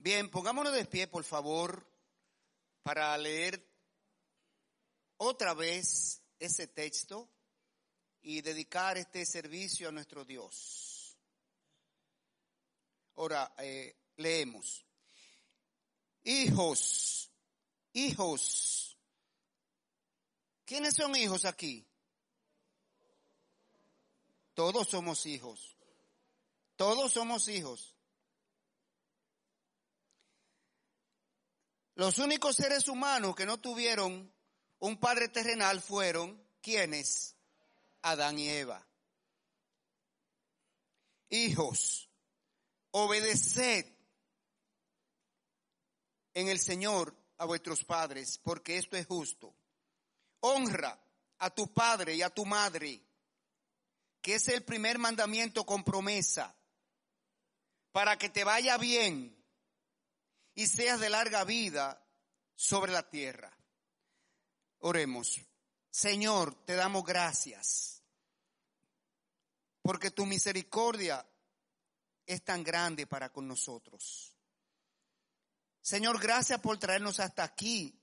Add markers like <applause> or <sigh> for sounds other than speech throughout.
Bien, pongámonos de pie, por favor, para leer otra vez ese texto y dedicar este servicio a nuestro Dios. Ahora, eh, leemos. Hijos, hijos. ¿Quiénes son hijos aquí? Todos somos hijos. Todos somos hijos. Los únicos seres humanos que no tuvieron un padre terrenal fueron quienes? Adán y Eva. Hijos, obedeced en el Señor a vuestros padres, porque esto es justo. Honra a tu padre y a tu madre, que es el primer mandamiento con promesa, para que te vaya bien y seas de larga vida sobre la tierra. Oremos. Señor, te damos gracias, porque tu misericordia es tan grande para con nosotros. Señor, gracias por traernos hasta aquí.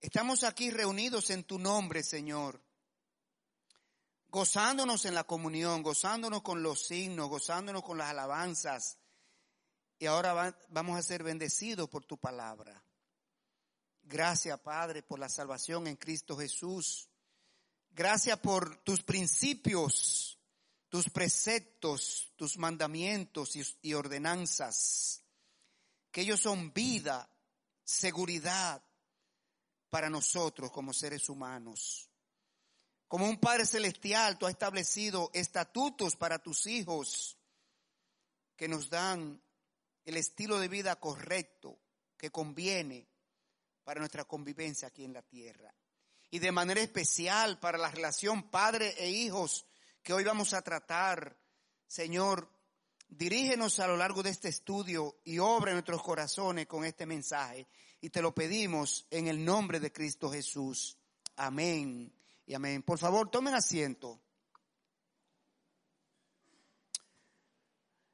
Estamos aquí reunidos en tu nombre, Señor, gozándonos en la comunión, gozándonos con los signos, gozándonos con las alabanzas. Y ahora vamos a ser bendecidos por tu palabra. Gracias, Padre, por la salvación en Cristo Jesús. Gracias por tus principios, tus preceptos, tus mandamientos y, ordenanzas, que ellos son vida, seguridad para nosotros como seres humanos. Como un Padre Celestial, tú has establecido estatutos para tus hijos que nos dan el estilo de vida correcto que conviene para nuestra convivencia aquí en la tierra. Y de manera especial para la relación padre e hijos que hoy vamos a tratar. Señor, dirígenos a lo largo de este estudio y obra nuestros corazones con este mensaje. Y te lo pedimos en el nombre de Cristo Jesús. Amén y amén. Por favor, tomen asiento.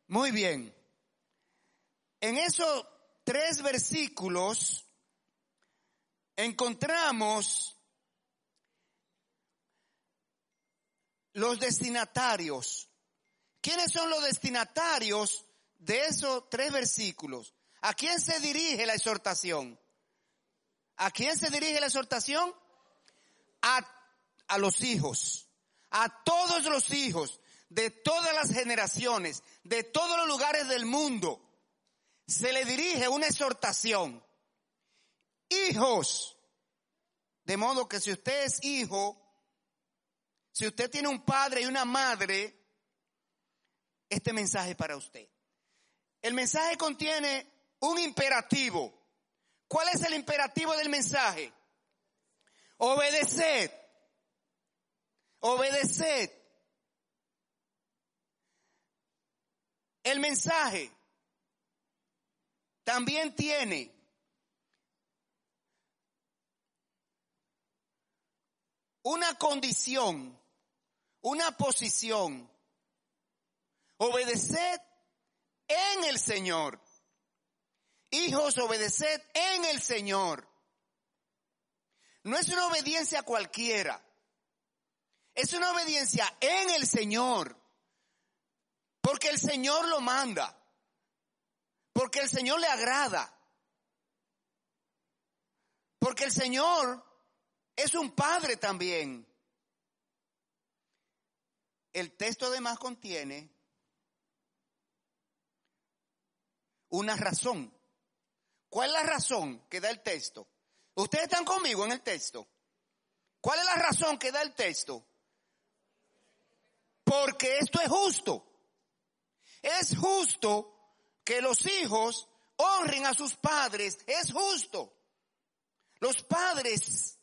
Muy bien. En esos tres versículos encontramos los destinatarios. ¿Quiénes son los destinatarios de esos tres versículos? ¿A quién se dirige la exhortación? ¿A quién se dirige la exhortación? A, a los hijos, a todos los hijos de todas las generaciones, de todos los lugares del mundo. Se le dirige una exhortación hijos. De modo que si usted es hijo, si usted tiene un padre y una madre, este mensaje para usted. El mensaje contiene un imperativo. ¿Cuál es el imperativo del mensaje? Obedeced. Obedeced. El mensaje también tiene una condición, una posición. Obedeced en el Señor. Hijos, obedeced en el Señor. No es una obediencia cualquiera. Es una obediencia en el Señor. Porque el Señor lo manda. Porque el Señor le agrada. Porque el Señor es un padre también. El texto además contiene una razón. ¿Cuál es la razón que da el texto? Ustedes están conmigo en el texto. ¿Cuál es la razón que da el texto? Porque esto es justo. Es justo que los hijos honren a sus padres. Es justo. Los padres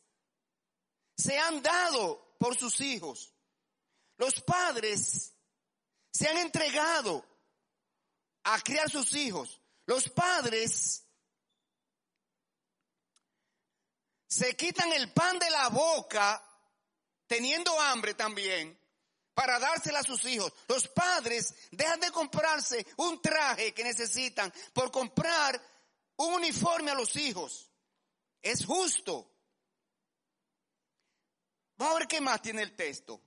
se han dado por sus hijos. Los padres se han entregado a criar sus hijos. Los padres se quitan el pan de la boca, teniendo hambre también, para dársela a sus hijos. Los padres dejan de comprarse un traje que necesitan por comprar un uniforme a los hijos. Es justo. Vamos a ver qué más tiene el texto.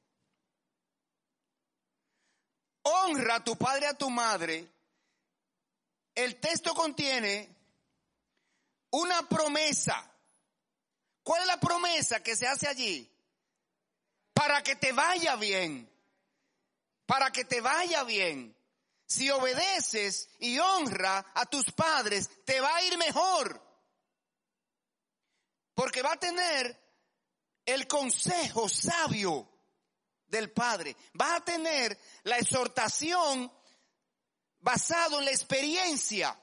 Honra a tu padre y a tu madre. El texto contiene una promesa. ¿Cuál es la promesa que se hace allí? Para que te vaya bien para que te vaya bien. Si obedeces y honra a tus padres, te va a ir mejor. Porque va a tener el consejo sabio del Padre. Va a tener la exhortación basado en la experiencia.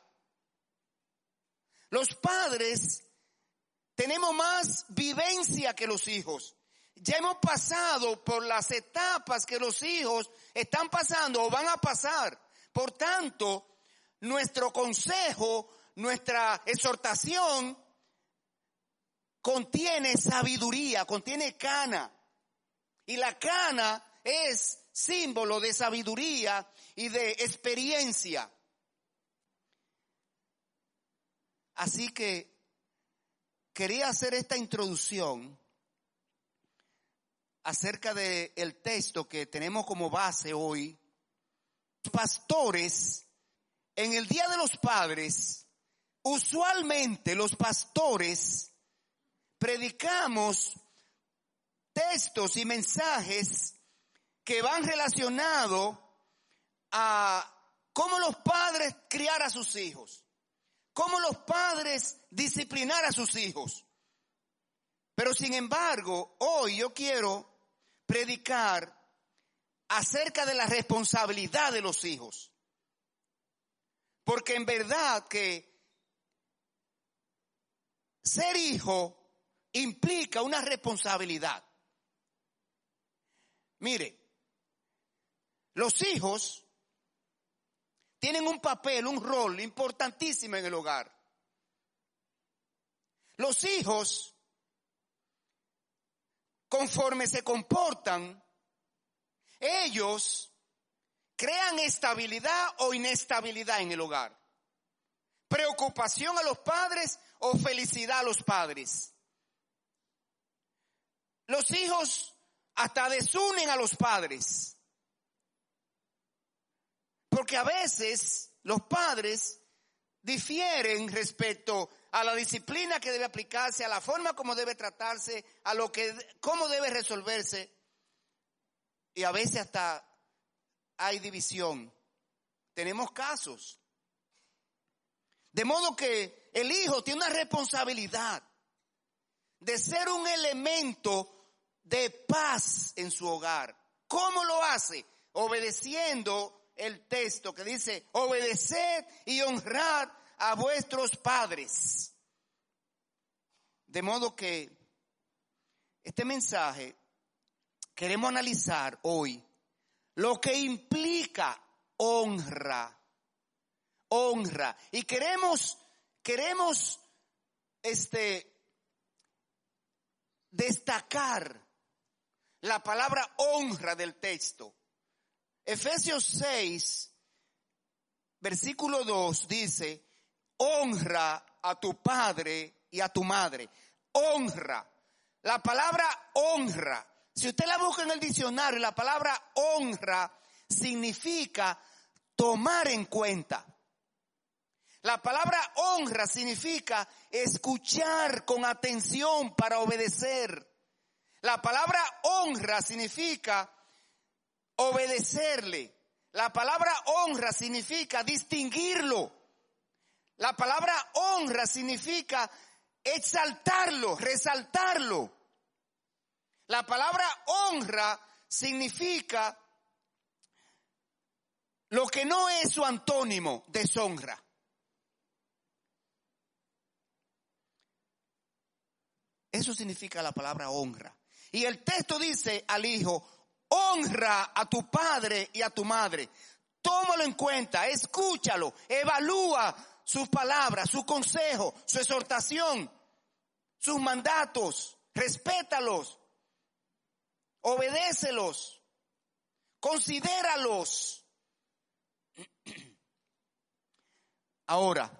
Los padres tenemos más vivencia que los hijos. Ya hemos pasado por las etapas que los hijos están pasando o van a pasar. Por tanto, nuestro consejo, nuestra exhortación contiene sabiduría, contiene cana. Y la cana es símbolo de sabiduría y de experiencia. Así que quería hacer esta introducción acerca del el texto que tenemos como base hoy, pastores, en el Día de los Padres, usualmente los pastores predicamos textos y mensajes que van relacionados a cómo los padres criar a sus hijos, cómo los padres disciplinar a sus hijos. Pero sin embargo, hoy yo quiero predicar acerca de la responsabilidad de los hijos. Porque en verdad que ser hijo implica una responsabilidad. Mire, los hijos tienen un papel, un rol importantísimo en el hogar. Los hijos conforme se comportan, ellos crean estabilidad o inestabilidad en el hogar. Preocupación a los padres o felicidad a los padres. Los hijos hasta desunen a los padres. Porque a veces los padres difieren respecto a la disciplina que debe aplicarse, a la forma como debe tratarse, a lo que, cómo debe resolverse. Y a veces hasta hay división. Tenemos casos. De modo que el hijo tiene una responsabilidad de ser un elemento de paz en su hogar. ¿Cómo lo hace? Obedeciendo el texto que dice, obedeced y honrad a vuestros padres. De modo que este mensaje queremos analizar hoy lo que implica honra. Honra. Y queremos, queremos, este, destacar la palabra honra del texto. Efesios 6, versículo 2 dice, honra a tu padre y a tu madre. Honra. La palabra honra, si usted la busca en el diccionario, la palabra honra significa tomar en cuenta. La palabra honra significa escuchar con atención para obedecer. La palabra honra significa obedecerle. La palabra honra significa distinguirlo. La palabra honra significa exaltarlo, resaltarlo. La palabra honra significa lo que no es su antónimo, deshonra. Eso significa la palabra honra. Y el texto dice al hijo, honra a tu padre y a tu madre. Tómalo en cuenta, escúchalo, evalúa sus palabras, su consejo, su exhortación, sus mandatos, respétalos, obedécelos. considéralos. <clears throat> Ahora,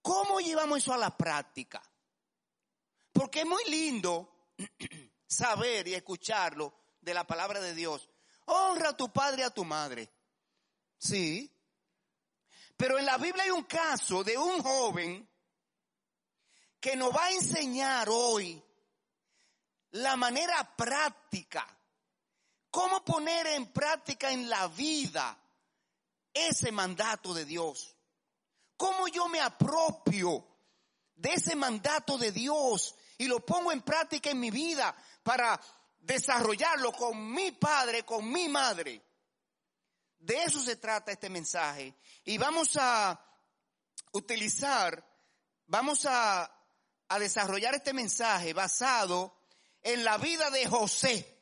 ¿cómo llevamos eso a la práctica? Porque es muy lindo <clears throat> saber y escucharlo de la palabra de Dios. Honra a tu padre y a tu madre. Sí. Pero en la Biblia hay un caso de un joven que nos va a enseñar hoy la manera práctica, cómo poner en práctica en la vida ese mandato de Dios. Cómo yo me apropio de ese mandato de Dios y lo pongo en práctica en mi vida para desarrollarlo con mi padre, con mi madre. De eso se trata este mensaje. Y vamos a utilizar, vamos a, desarrollar este mensaje basado en la vida de José.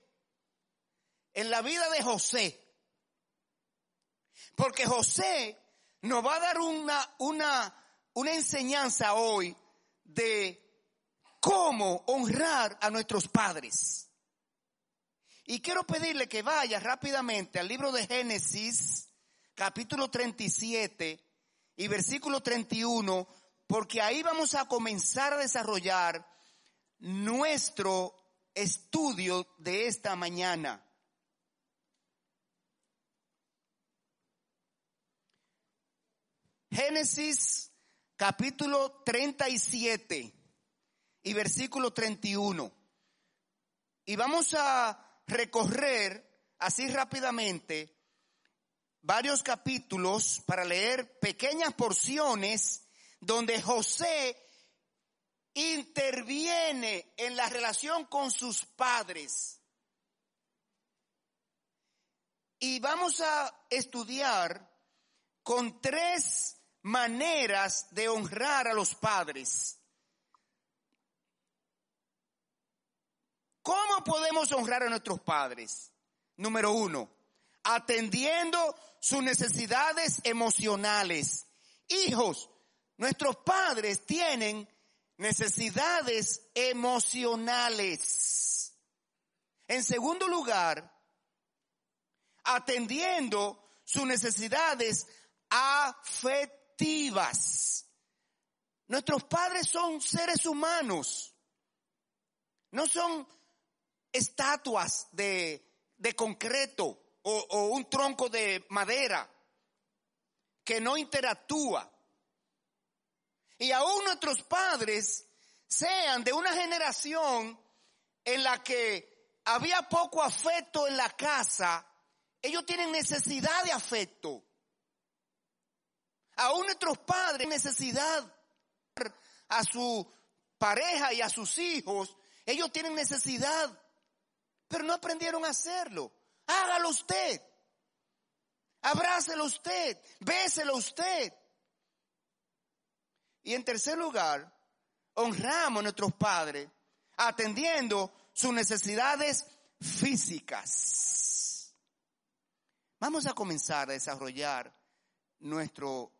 En la vida de José. Porque José nos va a dar una, una, una enseñanza hoy de cómo honrar a nuestros padres. Y quiero pedirle que vaya rápidamente al libro de Génesis, capítulo 37 y versículo 31, porque ahí vamos a comenzar a desarrollar nuestro estudio de esta mañana. Génesis capítulo 37 y versículo 31. Y vamos a recorrer así rápidamente varios capítulos para leer pequeñas porciones donde José interviene en la relación con sus padres. Y vamos a estudiar con tres maneras de honrar a los padres. ¿Cómo podemos honrar a nuestros padres? Número uno, atendiendo sus necesidades emocionales. Hijos, nuestros padres tienen necesidades emocionales. En segundo lugar, atendiendo sus necesidades afectivas. Nuestros padres son seres humanos, no son estatuas de, concreto o, o un tronco de madera que no interactúa y aún nuestros padres sean de una generación en la que había poco afecto en la casa, ellos tienen necesidad de afecto. Aún nuestros padres necesidad a su pareja y a sus hijos, ellos tienen necesidad, pero no aprendieron a hacerlo. Hágalo usted. Abrácelo usted, béselo usted. Y en tercer lugar, honramos a nuestros padres atendiendo sus necesidades físicas. Vamos a comenzar a desarrollar nuestro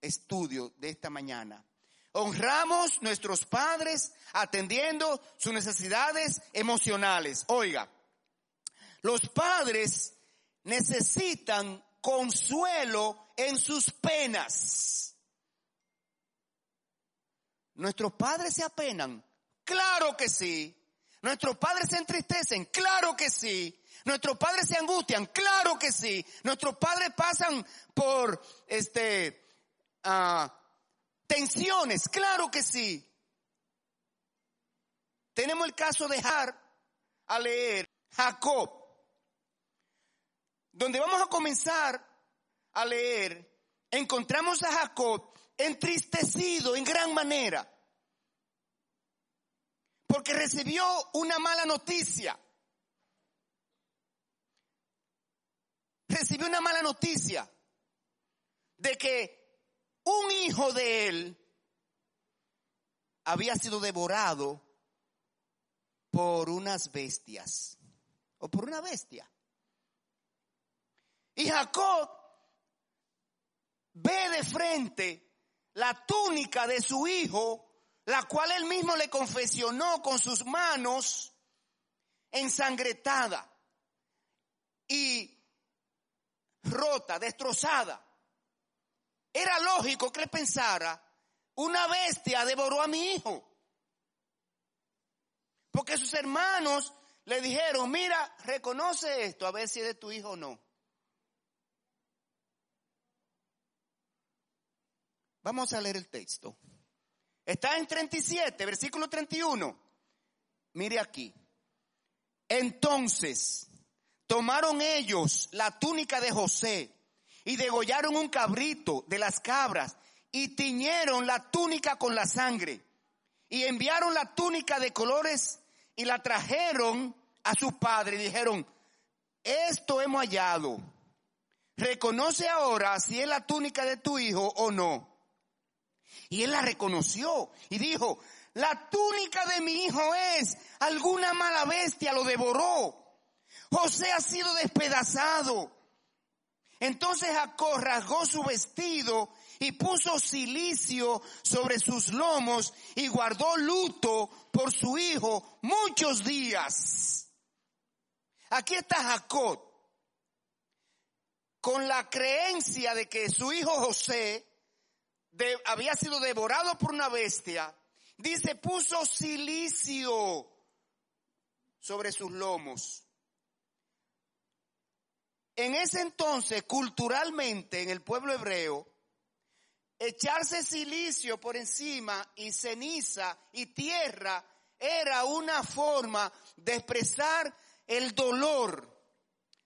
estudio de esta mañana. Honramos nuestros padres atendiendo sus necesidades emocionales. Oiga, los padres necesitan consuelo en sus penas. ¿Nuestros padres se apenan? Claro que sí. ¿Nuestros padres se entristecen? Claro que sí. ¿Nuestros padres se angustian? Claro que sí. ¿Nuestros padres pasan por este uh, tensiones? Claro que sí. Tenemos el caso de Har a leer Jacob, donde vamos a comenzar a leer, encontramos a Jacob entristecido en gran manera, porque recibió una mala noticia. Recibió una mala noticia de que un hijo de él había sido devorado por unas bestias o por una bestia. Y Jacob ve de frente la túnica de su hijo, la cual él mismo le confesionó con sus manos ensangretada. y rota, destrozada. Era lógico que él pensara, una bestia devoró a mi hijo. Porque sus hermanos le dijeron, mira, reconoce esto, a ver si es de tu hijo o no. Vamos a leer el texto. Está en 37, versículo 31. Mire aquí. Entonces, tomaron ellos la túnica de José y degollaron un cabrito de las cabras y tiñeron la túnica con la sangre y enviaron la túnica de colores y la trajeron a su padre y dijeron, esto hemos hallado. Reconoce ahora si es la túnica de tu hijo o no. Y él la reconoció y dijo, la túnica de mi hijo es, alguna mala bestia lo devoró. José ha sido despedazado. Entonces Jacob rasgó su vestido y puso silicio sobre sus lomos y guardó luto por su hijo muchos días. Aquí está Jacob con la creencia de que su hijo José había sido devorado por una bestia. Dice, puso silicio sobre sus lomos. En ese entonces, culturalmente, en el pueblo hebreo, echarse silicio por encima y ceniza y tierra era una forma de expresar el dolor,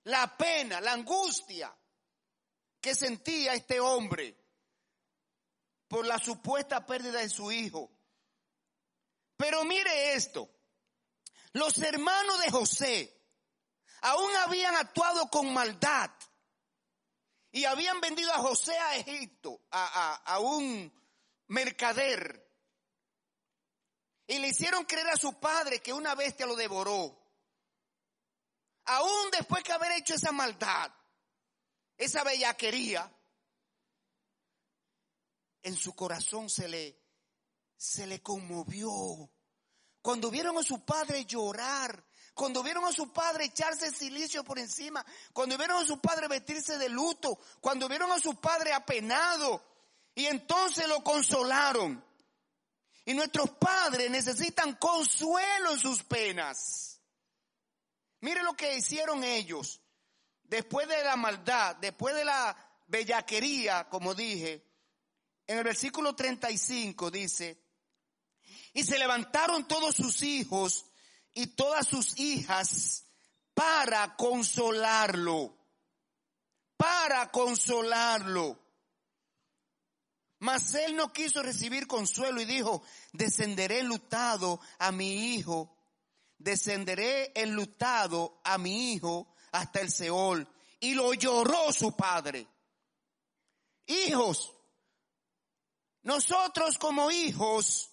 la pena, la angustia que sentía este hombre por la supuesta pérdida de su hijo. Pero mire esto, los hermanos de José aún habían actuado con maldad y habían vendido a José a Egipto, a, un mercader. Y le hicieron creer a su padre que una bestia lo devoró. Aún después que haber hecho esa maldad, esa bellaquería, en su corazón se le, se le conmovió. Cuando vieron a su padre llorar, cuando vieron a su padre echarse silicio por encima, cuando vieron a su padre vestirse de luto, cuando vieron a su padre apenado, y entonces lo consolaron. Y nuestros padres necesitan consuelo en sus penas. Mire lo que hicieron ellos. Después de la maldad, después de la bellaquería, como dije, en el versículo 35 dice, y se levantaron todos sus hijos y todas sus hijas para consolarlo, para consolarlo. Mas él no quiso recibir consuelo y dijo, descenderé enlutado a mi hijo, descenderé enlutado a mi hijo hasta el Seol. Y lo lloró su padre. Hijos, nosotros como hijos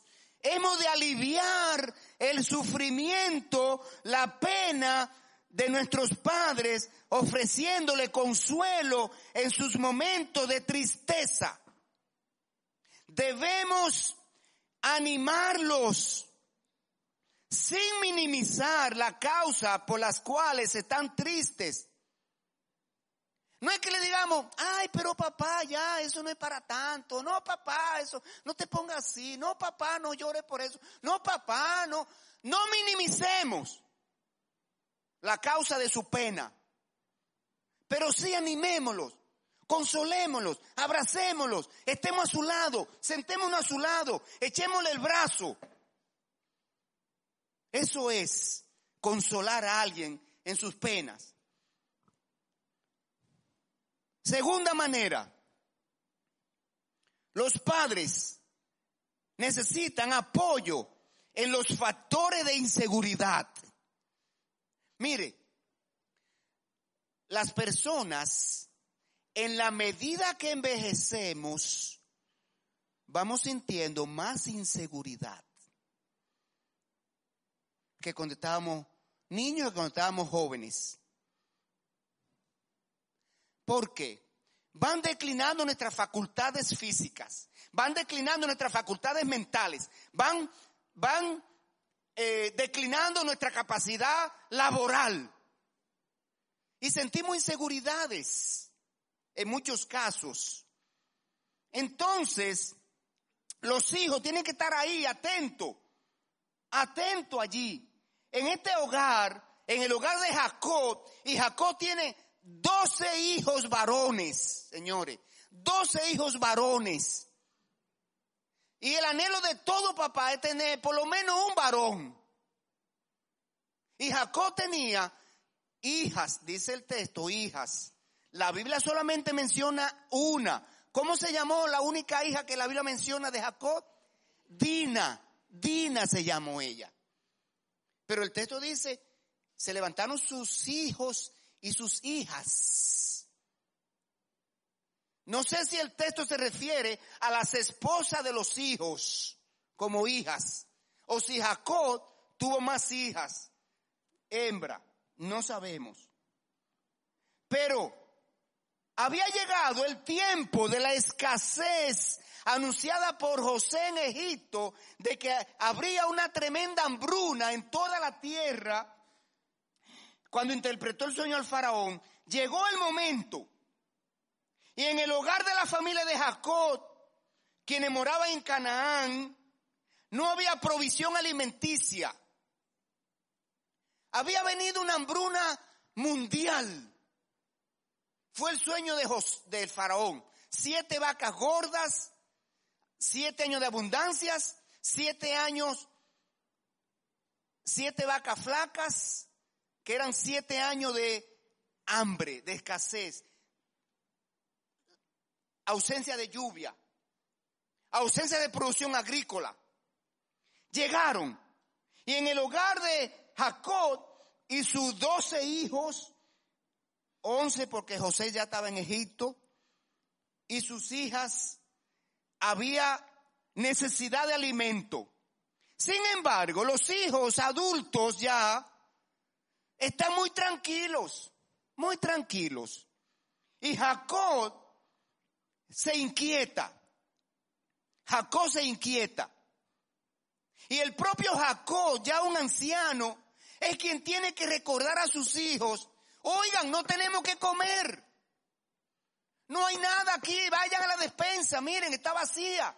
hemos de aliviar el sufrimiento, la pena de nuestros padres, ofreciéndole consuelo en sus momentos de tristeza. Debemos animarlos sin minimizar la causa por las cuales están tristes. No es que le digamos, ay, pero papá, ya, eso no es para tanto. No, papá, eso, no te pongas así. No, papá, no llores por eso. No, papá, no. No minimicemos la causa de su pena. Pero sí animémoslos, consolémoslos, abracémoslos, estemos a su lado, sentémonos a su lado, echémosle el brazo. Eso es consolar a alguien en sus penas. Segunda manera, los padres necesitan apoyo en los factores de inseguridad. Mire, las personas, en la medida que envejecemos, vamos sintiendo más inseguridad que cuando estábamos niños y cuando estábamos jóvenes. ¿Por qué? Van declinando nuestras facultades físicas, van declinando nuestras facultades mentales, van, van eh, declinando nuestra capacidad laboral. Y sentimos inseguridades en muchos casos. Entonces, los hijos tienen que estar ahí, atentos, atentos allí. En este hogar, en el hogar de Jacob, y Jacob tiene doce hijos varones, señores, doce hijos varones. Y el anhelo de todo papá es tener por lo menos un varón. Y Jacob tenía hijas, dice el texto, hijas. La Biblia solamente menciona una. ¿Cómo se llamó la única hija que la Biblia menciona de Jacob? Dina. Dina se llamó ella. Pero el texto dice, se levantaron sus hijos y sus hijas. No sé si el texto se refiere a las esposas de los hijos como hijas, o si Jacob tuvo más hijas, hembra, no sabemos. Pero había llegado el tiempo de la escasez anunciada por José en Egipto de que habría una tremenda hambruna en toda la tierra. Cuando interpretó el sueño al faraón, llegó el momento. Y en el hogar de la familia de Jacob, quienes moraban en Canaán, no había provisión alimenticia. Había venido una hambruna mundial. Fue el sueño de del faraón. Siete vacas gordas, siete años de abundancias, siete años, siete vacas flacas, que eran siete años de hambre, de escasez, ausencia de lluvia, ausencia de producción agrícola. Llegaron y en el hogar de Jacob y sus doce hijos, once porque José ya estaba en Egipto, y sus hijas, había necesidad de alimento. Sin embargo, los hijos adultos ya están muy tranquilos, muy tranquilos. Y Jacob se inquieta. Jacob se inquieta. Y el propio Jacob, ya un anciano, es quien tiene que recordar a sus hijos, oigan, no tenemos que comer. No hay nada aquí, vayan a la despensa, miren, está vacía.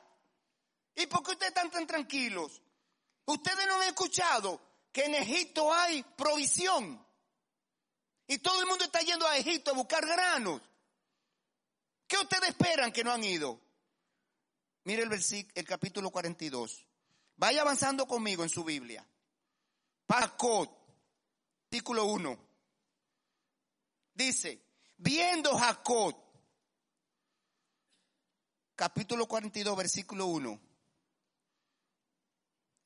¿Y por qué ustedes están tan tranquilos? Ustedes no han escuchado que en Egipto hay provisión. Y todo el mundo está yendo a Egipto a buscar granos. ¿Qué ustedes esperan que no han ido? Mire el versículo, el capítulo 42. Vaya avanzando conmigo en su Biblia. Pacot, artículo 1. Dice, viendo Jacob, capítulo 42, versículo 1.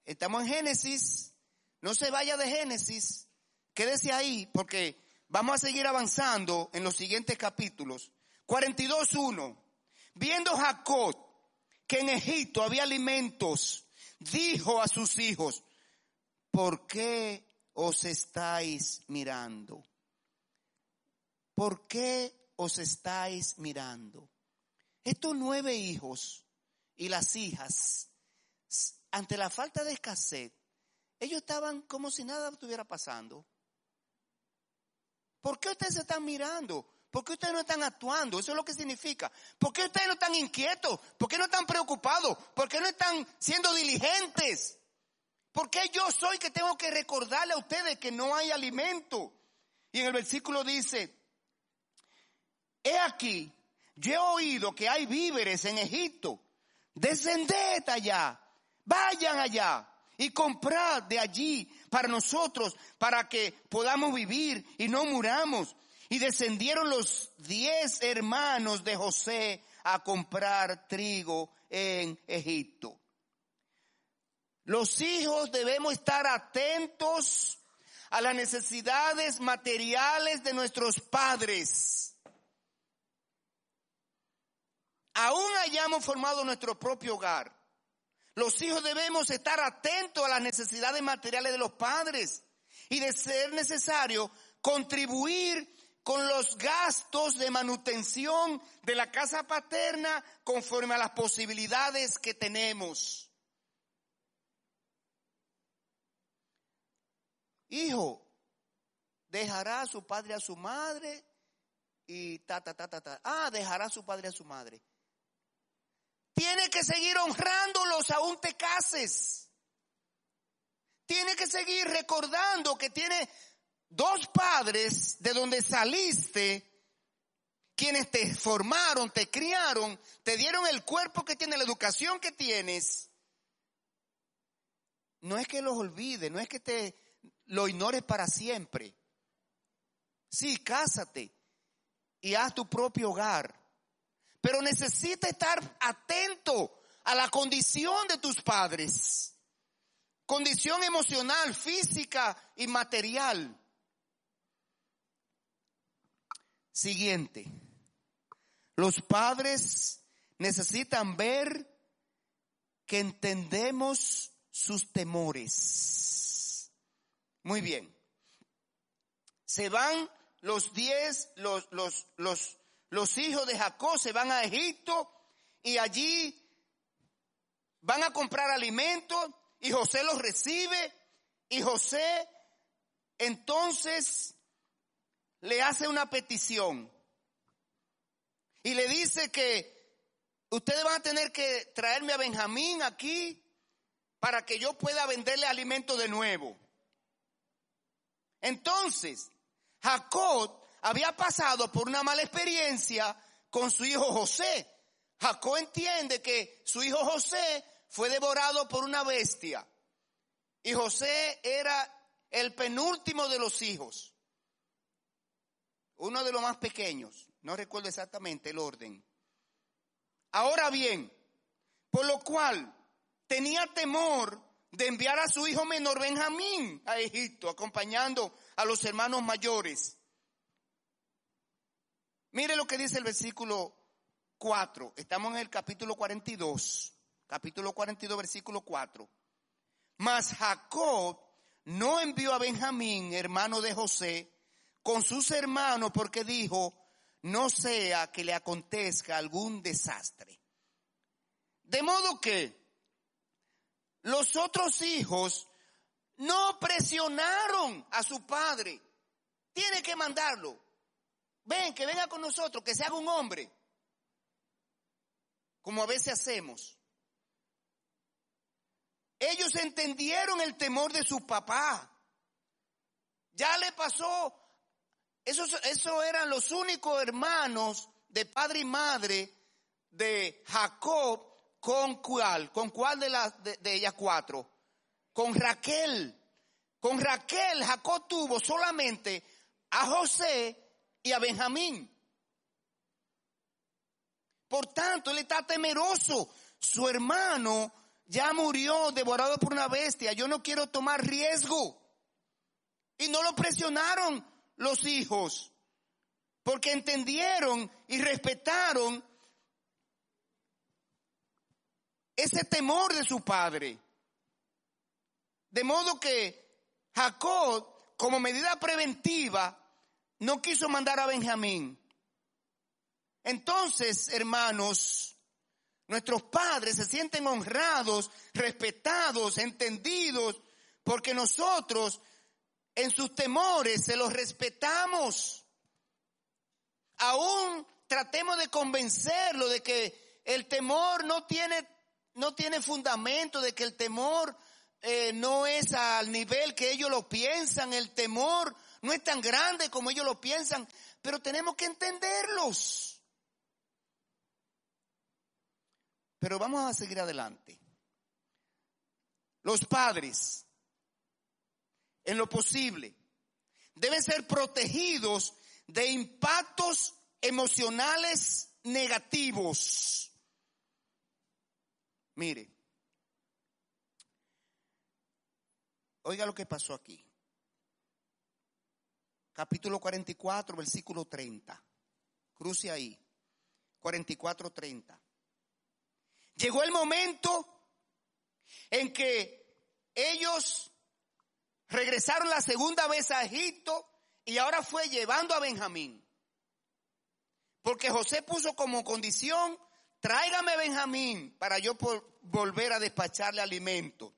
Estamos en Génesis, no se vaya de Génesis, quédese ahí porque vamos a seguir avanzando en los siguientes capítulos. 42, 1. Viendo Jacob que en Egipto había alimentos, dijo a sus hijos, ¿por qué os estáis mirando? ¿Por qué os estáis mirando? Estos nueve hijos y las hijas, ante la falta de escasez, ellos estaban como si nada estuviera pasando. ¿Por qué ustedes se están mirando? ¿Por qué ustedes no están actuando? Eso es lo que significa. ¿Por qué ustedes no están inquietos? ¿Por qué no están preocupados? ¿Por qué no están siendo diligentes? ¿Por qué yo soy que tengo que recordarle a ustedes que no hay alimento? Y en el versículo dice, he aquí, yo he oído que hay víveres en Egipto. Descended allá, vayan allá y comprad de allí para nosotros, para que podamos vivir y no muramos. Y descendieron los diez hermanos de José a comprar trigo en Egipto. Los hijos debemos estar atentos a las necesidades materiales de nuestros padres. Aún hayamos formado nuestro propio hogar, los hijos debemos estar atentos a las necesidades materiales de los padres y de ser necesario contribuir con los gastos de manutención de la casa paterna conforme a las posibilidades que tenemos. Hijo, dejará a su padre a su madre y ta, ta, ta, ta, ta. Ah, dejará a su padre a su madre. Tiene que seguir honrándolos aún te cases. Tiene que seguir recordando que tiene dos padres de donde saliste, quienes te formaron, te criaron, te dieron el cuerpo que tienes, la educación que tienes. No es que los olvides, no es que te lo ignores para siempre. Sí, cásate y haz tu propio hogar. Pero necesita estar atento a la condición de tus padres. Condición emocional, física y material. Siguiente. Los padres necesitan ver que entendemos sus temores. Muy bien. Se van los diez, los, los, los, los hijos de Jacob se van a Egipto y allí van a comprar alimentos y José los recibe y José entonces le hace una petición y le dice que ustedes van a tener que traerme a Benjamín aquí para que yo pueda venderle alimento de nuevo. Entonces, Jacob había pasado por una mala experiencia con su hijo José. Jacob entiende que su hijo José fue devorado por una bestia. Y José era el penúltimo de los hijos. Uno de los más pequeños. No recuerdo exactamente el orden. Ahora bien, por lo cual tenía temor de enviar a su hijo menor Benjamín a Egipto, acompañando a los hermanos mayores. Mire lo que dice el versículo 4. Estamos en el capítulo 42. Capítulo 42, versículo 4. Mas Jacob no envió a Benjamín, hermano de José, con sus hermanos porque dijo, no sea que le acontezca algún desastre. De modo que los otros hijos no presionaron a su padre. Tiene que mandarlo. Ven, que venga con nosotros, que se haga un hombre. Como a veces hacemos. Ellos entendieron el temor de su papá. Ya le pasó. Esos, esos eran los únicos hermanos de padre y madre de Jacob con cuál, con cuál de, las de ellas cuatro con Raquel. Con Raquel Jacob tuvo solamente a José y a Benjamín. Por tanto, él está temeroso. Su hermano ya murió devorado por una bestia. Yo no quiero tomar riesgo. Y no lo presionaron los hijos, porque entendieron y respetaron ese temor de su padre. De modo que Jacob, como medida preventiva, no quiso mandar a Benjamín. Entonces, hermanos, nuestros padres se sienten honrados, respetados, entendidos, porque nosotros en sus temores se los respetamos. Aún tratemos de convencerlo de que el temor no tiene, no tiene fundamento, de que el temor eh, no es al nivel que ellos lo piensan, el temor no es tan grande como ellos lo piensan, pero tenemos que entenderlos. Pero vamos a seguir adelante. Los padres, en lo posible, deben ser protegidos de impactos emocionales negativos. Mire, Oiga lo que pasó aquí. Capítulo 44, versículo 30. Cruce ahí. 44, 30. Llegó el momento en que ellos regresaron la segunda vez a Egipto y ahora fue llevando a Benjamín. Porque José puso como condición, tráigame Benjamín para yo volver a despacharle alimento.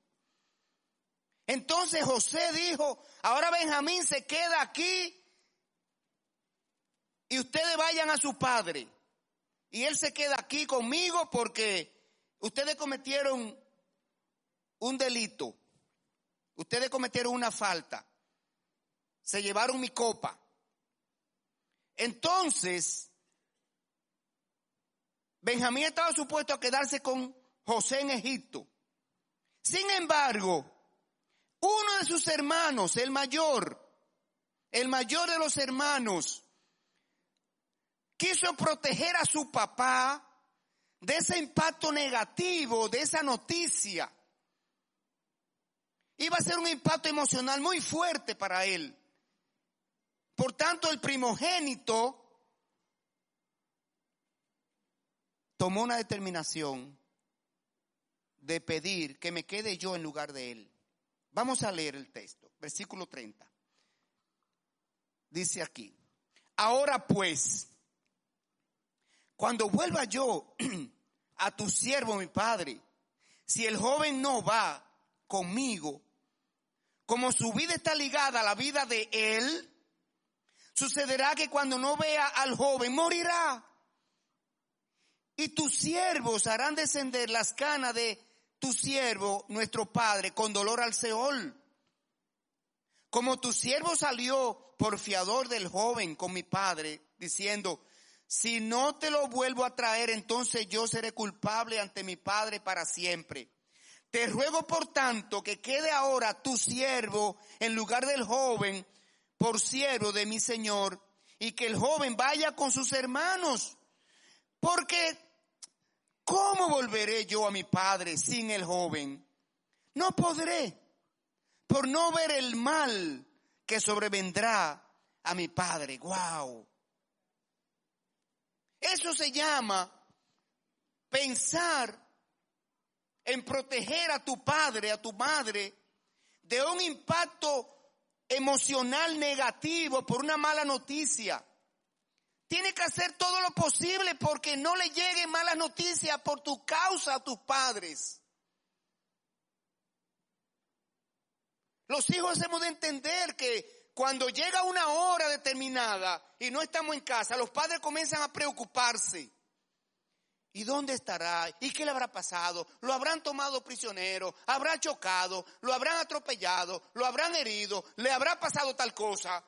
Entonces José dijo, ahora Benjamín se queda aquí y ustedes vayan a su padre. Y él se queda aquí conmigo porque ustedes cometieron un delito. Ustedes cometieron una falta. Se llevaron mi copa. Entonces, Benjamín estaba supuesto a quedarse con José en Egipto. Sin embargo, uno de sus hermanos, el mayor, el mayor de los hermanos, quiso proteger a su papá de ese impacto negativo, de esa noticia. Iba a ser un impacto emocional muy fuerte para él. Por tanto, el primogénito tomó una determinación de pedir que me quede yo en lugar de él. Vamos a leer el texto, versículo 30. Dice aquí, ahora pues, cuando vuelva yo <clears throat> a tu siervo, mi padre, si el joven no va conmigo, como su vida está ligada a la vida de él, sucederá que cuando no vea al joven morirá. Y tus siervos harán descender las canas de tu siervo, nuestro padre, con dolor al Seol. Como tu siervo salió por fiador del joven con mi padre, diciendo, si no te lo vuelvo a traer, entonces yo seré culpable ante mi padre para siempre. Te ruego por tanto que quede ahora tu siervo en lugar del joven por siervo de mi señor y que el joven vaya con sus hermanos. Porque ¿Cómo volveré yo a mi padre sin el joven? No podré, por no ver el mal que sobrevendrá a mi padre. Wow. Eso se llama pensar en proteger a tu padre, a tu madre, de un impacto emocional negativo por una mala noticia. Tiene que hacer todo lo posible porque no le llegue mala noticia por tu causa a tus padres. Los hijos hemos de entender que cuando llega una hora determinada y no estamos en casa, los padres comienzan a preocuparse. ¿Y dónde estará? ¿Y qué le habrá pasado? ¿Lo habrán tomado prisionero? ¿Habrá chocado? ¿Lo habrán atropellado? ¿Lo habrán herido? ¿Le habrá pasado tal cosa?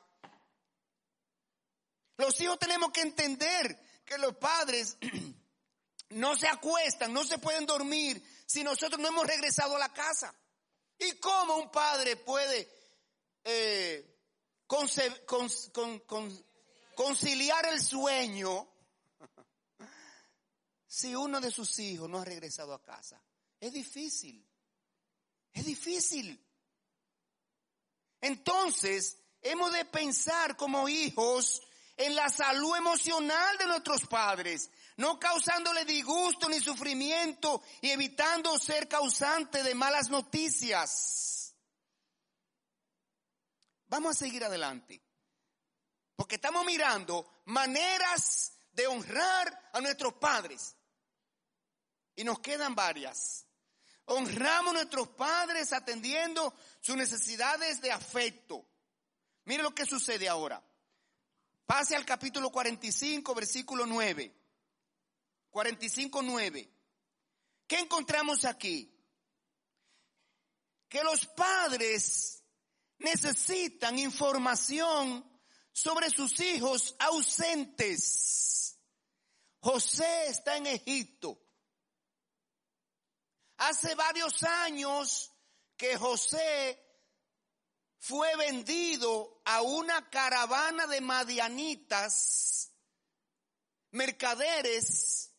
Los hijos tenemos que entender que los padres <clears throat> no se acuestan, no se pueden dormir si nosotros no hemos regresado a la casa. ¿Y cómo un padre puede eh, conciliar el sueño <laughs> si uno de sus hijos no ha regresado a casa? Es difícil. Es difícil. Entonces, hemos de pensar como hijos en la salud emocional de nuestros padres, no causándole disgusto ni sufrimiento y evitando ser causante de malas noticias. Vamos a seguir adelante, porque estamos mirando maneras de honrar a nuestros padres. Y nos quedan varias. Honramos a nuestros padres atendiendo sus necesidades de afecto. Mire lo que sucede ahora. Pase al capítulo 45, versículo 9. 45, 9. ¿Qué encontramos aquí? Que los padres necesitan información sobre sus hijos ausentes. José está en Egipto. Hace varios años que José fue vendido a una caravana de madianitas, mercaderes.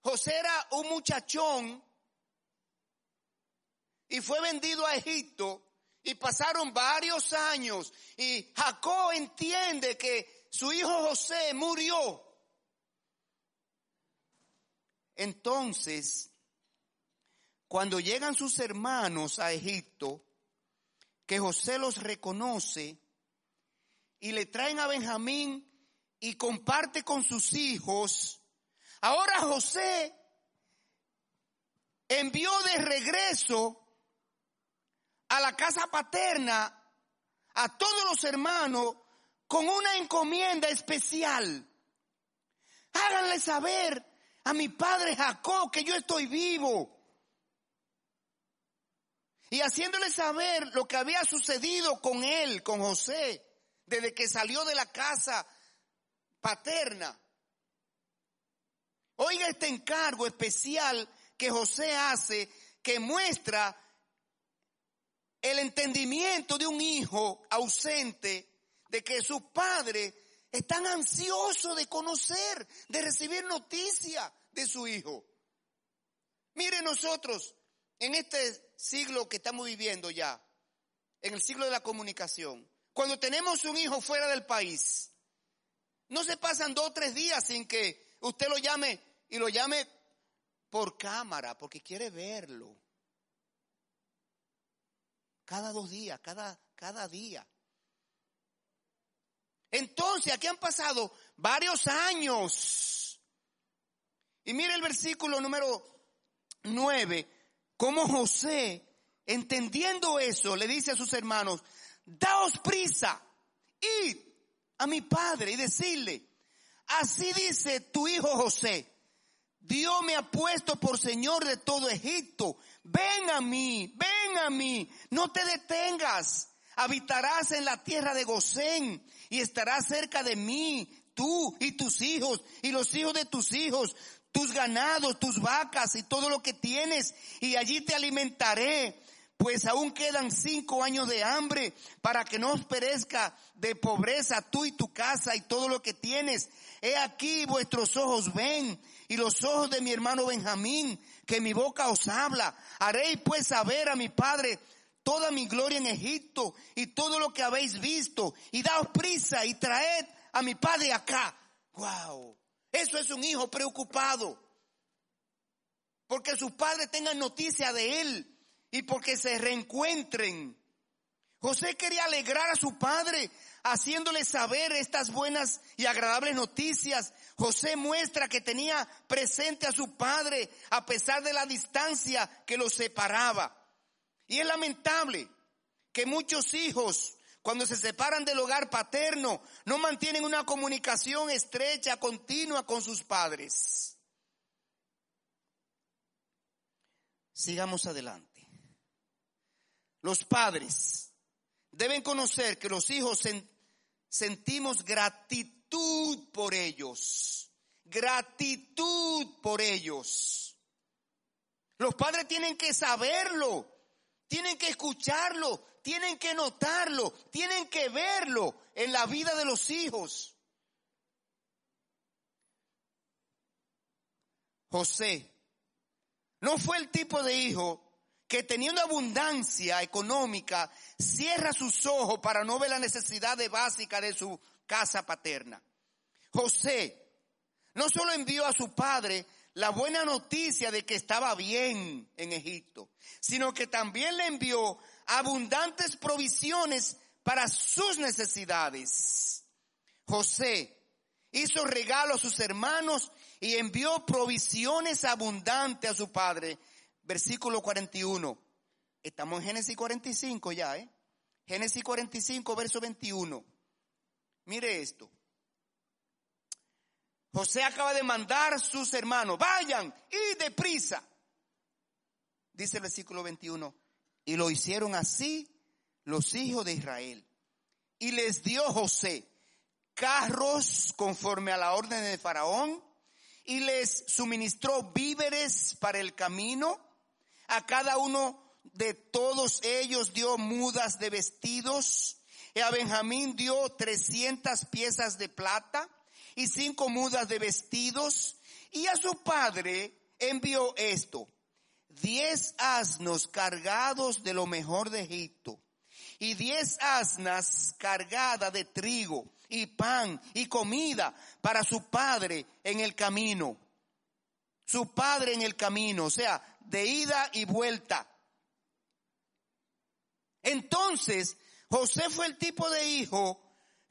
José era un muchachón y fue vendido a Egipto y pasaron varios años y Jacob entiende que su hijo José murió. Entonces, cuando llegan sus hermanos a Egipto, que José los reconoce y le traen a Benjamín y comparte con sus hijos. Ahora José envió de regreso a la casa paterna a todos los hermanos con una encomienda especial. Háganle saber a mi padre Jacob que yo estoy vivo. Y haciéndole saber lo que había sucedido con él, con José, desde que salió de la casa paterna. Oiga este encargo especial que José hace, que muestra el entendimiento de un hijo ausente de que sus padres están ansiosos de conocer, de recibir noticia de su hijo. Mire nosotros, en este siglo que estamos viviendo ya, en el siglo de la comunicación, cuando tenemos un hijo fuera del país, no se pasan dos o tres días sin que usted lo llame y lo llame por cámara, porque quiere verlo. Cada dos días, cada, cada día. Entonces, aquí han pasado varios años. Y mire el versículo número 9 cómo José, entendiendo eso, le dice a sus hermanos, daos prisa, id a mi padre y decirle, así dice tu hijo José, Dios me ha puesto por Señor de todo Egipto, ven a mí, ven a mí, no te detengas, habitarás en la tierra de Gosén y estarás cerca de mí, tú y tus hijos y los hijos de tus hijos, tus ganados, tus vacas y todo lo que tienes y allí te alimentaré. Pues aún quedan cinco años de hambre para que no os perezca de pobreza tú y tu casa y todo lo que tienes. He aquí vuestros ojos ven y los ojos de mi hermano Benjamín, que mi boca os habla. Haréis pues saber a mi padre toda mi gloria en Egipto y todo lo que habéis visto. Y daos prisa y traed a mi padre acá. Wow. Eso es un hijo preocupado. Porque sus padres tengan noticia de él y porque se reencuentren. José quería alegrar a su padre haciéndole saber estas buenas y agradables noticias. José muestra que tenía presente a su padre a pesar de la distancia que los separaba. Y es lamentable que muchos hijos, cuando se separan del hogar paterno, no mantienen una comunicación estrecha, continua con sus padres. Sigamos adelante. Los padres deben conocer que los hijos sentimos gratitud por ellos. Gratitud por ellos. Los padres tienen que saberlo, tienen que escucharlo, tienen que notarlo, tienen que verlo en la vida de los hijos. José no fue el tipo de hijo que teniendo abundancia económica, cierra sus ojos para no ver la necesidad básica de su casa paterna. José no solo envió a su padre la buena noticia de que estaba bien en Egipto, sino que también le envió abundantes provisiones para sus necesidades. José hizo regalo a sus hermanos y envió provisiones abundantes a su padre versículo 41. Estamos en Génesis 45 ya, ¿eh? Génesis 45, verso 21. Mire esto. José acaba de mandar a sus hermanos, vayan y deprisa. Dice el versículo 21. Y lo hicieron así los hijos de Israel. Y les dio José carros conforme a la orden de Faraón y les suministró víveres para el camino a cada uno de todos ellos dio mudas de vestidos. Y a Benjamín dio 300 piezas de plata y cinco mudas de vestidos. Y a su padre envió esto. Diez asnos cargados de lo mejor de Egipto y diez asnas cargadas de trigo y pan y comida para su padre en el camino. Su padre en el camino, o sea, de ida y vuelta. Entonces, José fue el tipo de hijo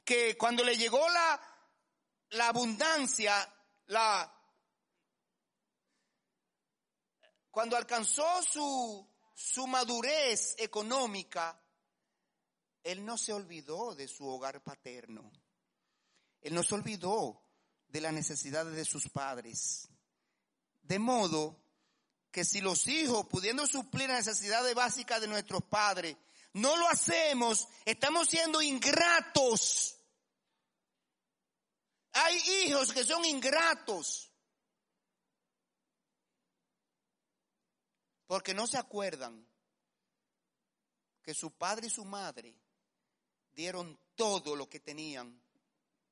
que cuando le llegó la, la abundancia, la, cuando alcanzó su, su madurez económica, él no se olvidó de su hogar paterno. Él no se olvidó de las necesidades de sus padres. De modo que si los hijos, pudiendo suplir las necesidades básicas de nuestros padres, no lo hacemos, estamos siendo ingratos. Hay hijos que son ingratos. Porque no se acuerdan que su padre y su madre dieron todo lo que tenían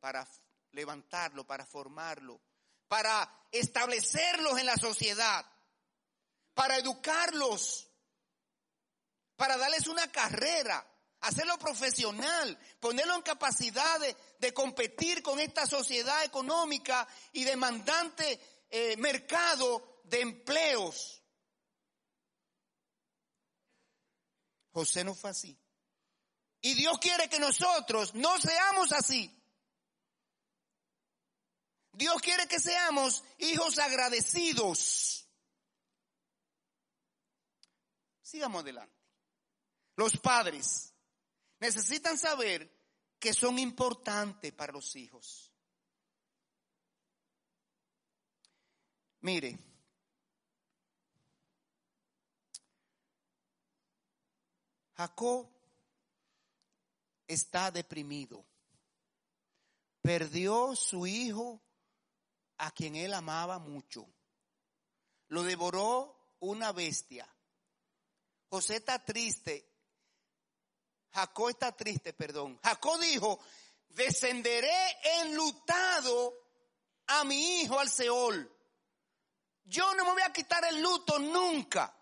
para levantarlo, para formarlo, para establecerlos en la sociedad, para educarlos, para darles una carrera, hacerlo profesional, ponerlo en capacidad de, competir con esta sociedad económica y demandante eh, mercado de empleos. José no fue así. Y Dios quiere que nosotros no seamos así. Dios quiere que seamos hijos agradecidos. Sigamos adelante. Los padres necesitan saber que son importantes para los hijos. Mire, Jacob está deprimido. Perdió su hijo a quien él amaba mucho. Lo devoró una bestia. José está triste. Jacob está triste, perdón. Jacob dijo, descenderé enlutado a mi hijo al Seol. Yo no me voy a quitar el luto nunca.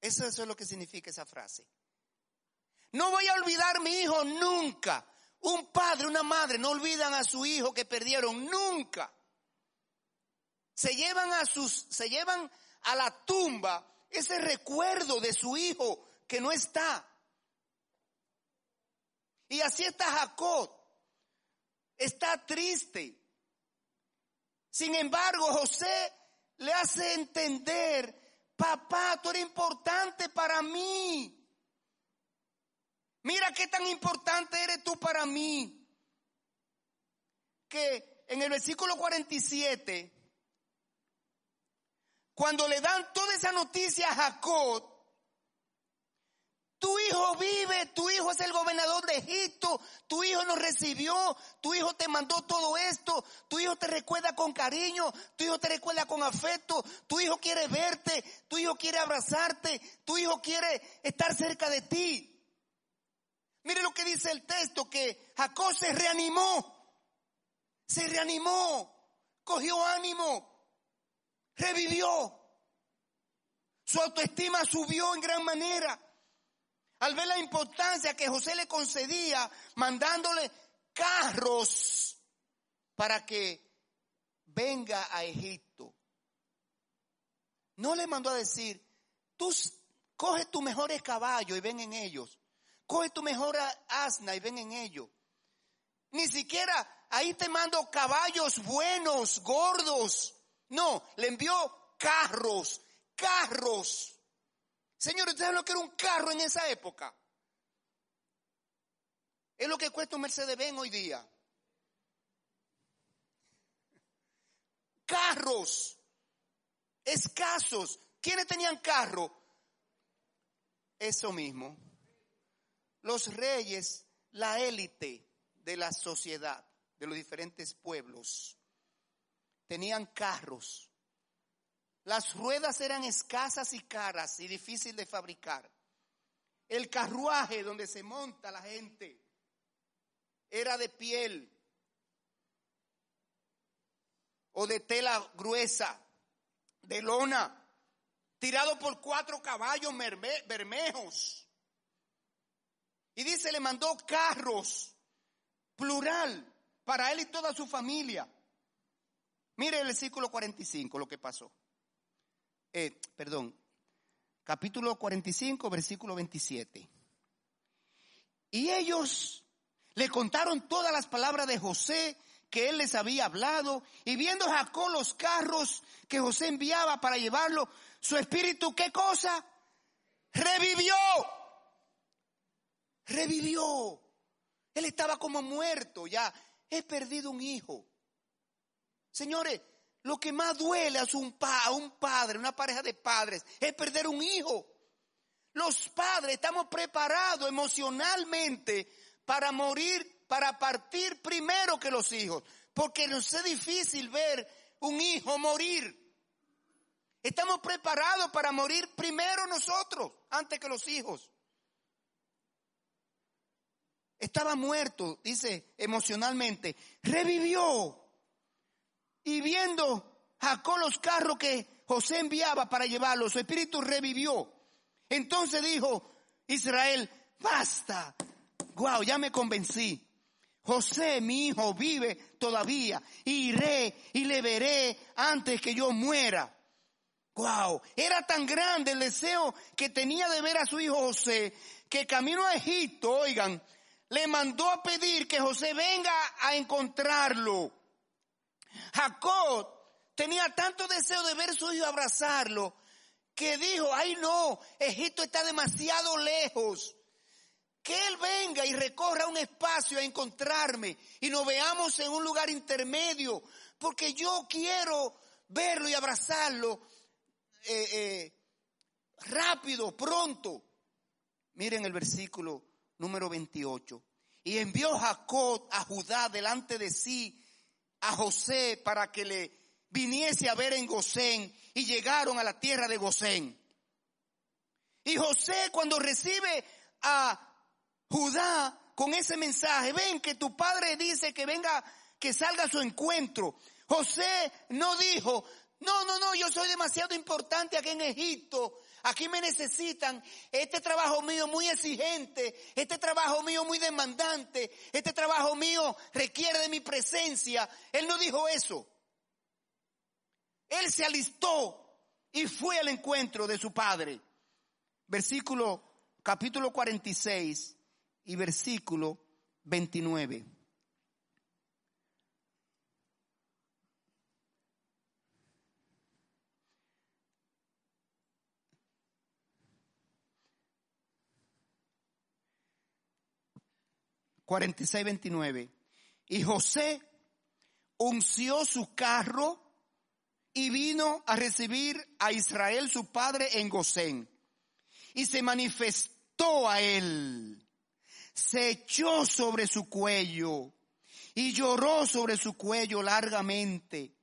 Eso, es lo que significa esa frase. No voy a olvidar a mi hijo nunca. Un padre, una madre no olvidan a su hijo que perdieron nunca. Se llevan a sus, se llevan a la tumba ese recuerdo de su hijo que no está. Y así está Jacob. Está triste. Sin embargo, José le hace entender papá, tú eres importante para mí. Mira qué tan importante eres tú para mí. Que en el versículo 47, cuando le dan toda esa noticia a Jacob, tu hijo vive, tu hijo es el gobernador de Egipto, tu hijo nos recibió, tu hijo te mandó todo esto, tu hijo te recuerda con cariño, tu hijo te recuerda con afecto, tu hijo quiere verte, tu hijo quiere abrazarte, tu hijo quiere estar cerca de ti. Mire lo que dice el texto, que Jacob se reanimó, se reanimó, cogió ánimo, revivió. Su autoestima subió en gran manera al ver la importancia que José le concedía, mandándole carros para que venga a Egipto. No le mandó a decir, tú coge tus mejores caballos y ven en ellos. Coge tu mejor asna y ven en ellos. Ni siquiera ahí te mando caballos buenos, gordos. No, le envió carros, carros. Señores, ¿ustedes lo que era un carro en esa época? Es lo que cuesta un Mercedes-Benz hoy día. Carros escasos. ¿Quiénes tenían carro? Eso mismo. Los reyes, la élite de la sociedad, de los diferentes pueblos, tenían carros las ruedas eran escasas y caras y difíciles de fabricar. El carruaje donde se monta la gente era de piel o de tela gruesa, de lona, tirado por cuatro caballos bermejos. Y dice, le mandó carros, plural, para él y toda su familia. Mire el versículo 45, lo que pasó. Eh, perdón, capítulo 45, versículo 27. Y ellos le contaron todas las palabras de José que él les había hablado. Y viendo Jacob los carros que José enviaba para llevarlo, su espíritu, ¿qué cosa? Revivió. Revivió. Él estaba como muerto ya. He perdido un hijo. Señores, lo que más duele a un, a padre, una pareja de padres, es perder un hijo. Los padres estamos preparados emocionalmente para morir, para partir primero que los hijos, porque nos es difícil ver un hijo morir. Estamos preparados para morir primero nosotros, antes que los hijos. Estaba muerto, dice emocionalmente, revivió. Y viendo Jacob los carros que José enviaba para llevarlo, su espíritu revivió. Entonces dijo Israel, basta. Guau, ya me convencí. José, mi hijo, vive todavía. Iré y le veré antes que yo muera. Wow, era tan grande el deseo que tenía de ver a su hijo José que camino a Egipto, oigan, le mandó a pedir que José venga a encontrarlo. Jacob tenía tanto deseo de ver a su hijo abrazarlo que dijo, ay no, Egipto está demasiado lejos. Que él venga y recorra un espacio a encontrarme y nos veamos en un lugar intermedio, porque yo quiero verlo y abrazarlo eh, eh, rápido, pronto. Miren el versículo número 28. Y envió Jacob a Judá delante de sí a José para que le viniese a ver en Gosén y llegaron a la tierra de Gosén. Y José cuando recibe a Judá con ese mensaje, ven que tu padre dice que venga, que salga a su encuentro. José no dijo, no, no, no, yo soy demasiado importante aquí en Egipto. Aquí me necesitan. Este trabajo mío muy exigente. Este trabajo mío muy demandante. Este trabajo mío requiere de mi presencia. Él no dijo eso. Él se alistó y fue al encuentro de su padre. Versículo, capítulo 46 y versículo 29. 46, 29. Y José unció su carro y vino a recibir a Israel su padre en Gosén. Y se manifestó a él. Se echó sobre su cuello y lloró sobre su cuello largamente.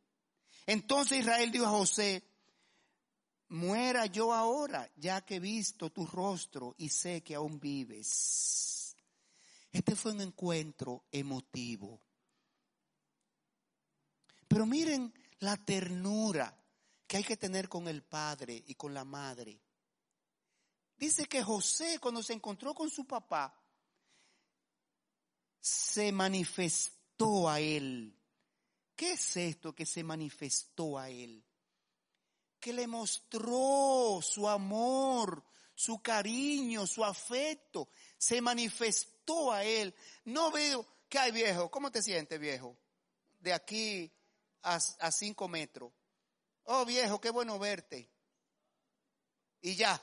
Entonces Israel dijo a José, muera yo ahora, ya que he visto tu rostro y sé que aún vives. Este fue un encuentro emotivo. Pero miren la ternura que hay que tener con el padre y con la madre. Dice que José cuando se encontró con su papá, se manifestó a él. ¿Qué es esto que se manifestó a él? Que le mostró su amor, su cariño, su afecto. Se manifestó a él. No veo, que hay viejo? ¿Cómo te sientes viejo? De aquí a, a cinco metros. Oh viejo, qué bueno verte. Y ya.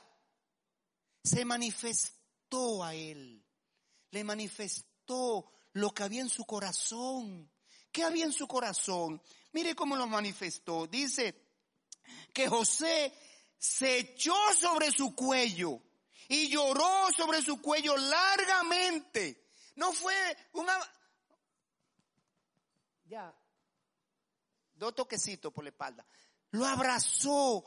Se manifestó a él. Le manifestó lo que había en su corazón. ¿Qué había en su corazón? Mire cómo lo manifestó. Dice que José se echó sobre su cuello y lloró sobre su cuello largamente. No fue una... Ya, dos toquecitos por la espalda. Lo abrazó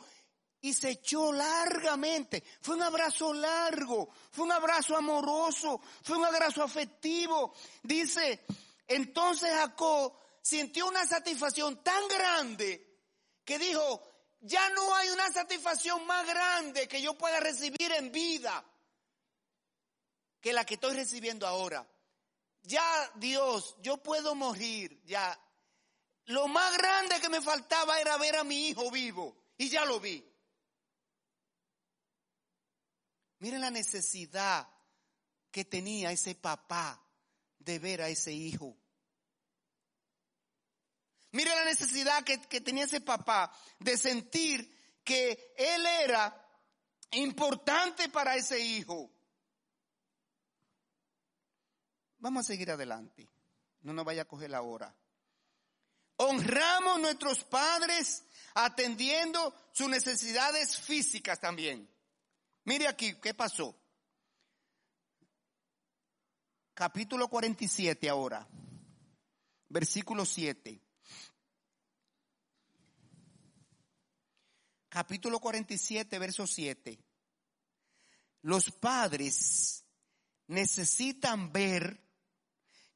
y se echó largamente. Fue un abrazo largo, fue un abrazo amoroso, fue un abrazo afectivo. Dice, entonces Jacob sintió una satisfacción tan grande que dijo, ya no hay una satisfacción más grande que yo pueda recibir en vida que la que estoy recibiendo ahora. Ya Dios, yo puedo morir, ya. Lo más grande que me faltaba era ver a mi hijo vivo y ya lo vi. Miren la necesidad que tenía ese papá de ver a ese hijo. Mire la necesidad que, que tenía ese papá de sentir que él era importante para ese hijo. Vamos a seguir adelante. No nos vaya a coger la hora. Honramos nuestros padres atendiendo sus necesidades físicas también. Mire aquí, ¿qué pasó? Capítulo 47 ahora, versículo 7. Capítulo 47, verso 7. Los padres necesitan ver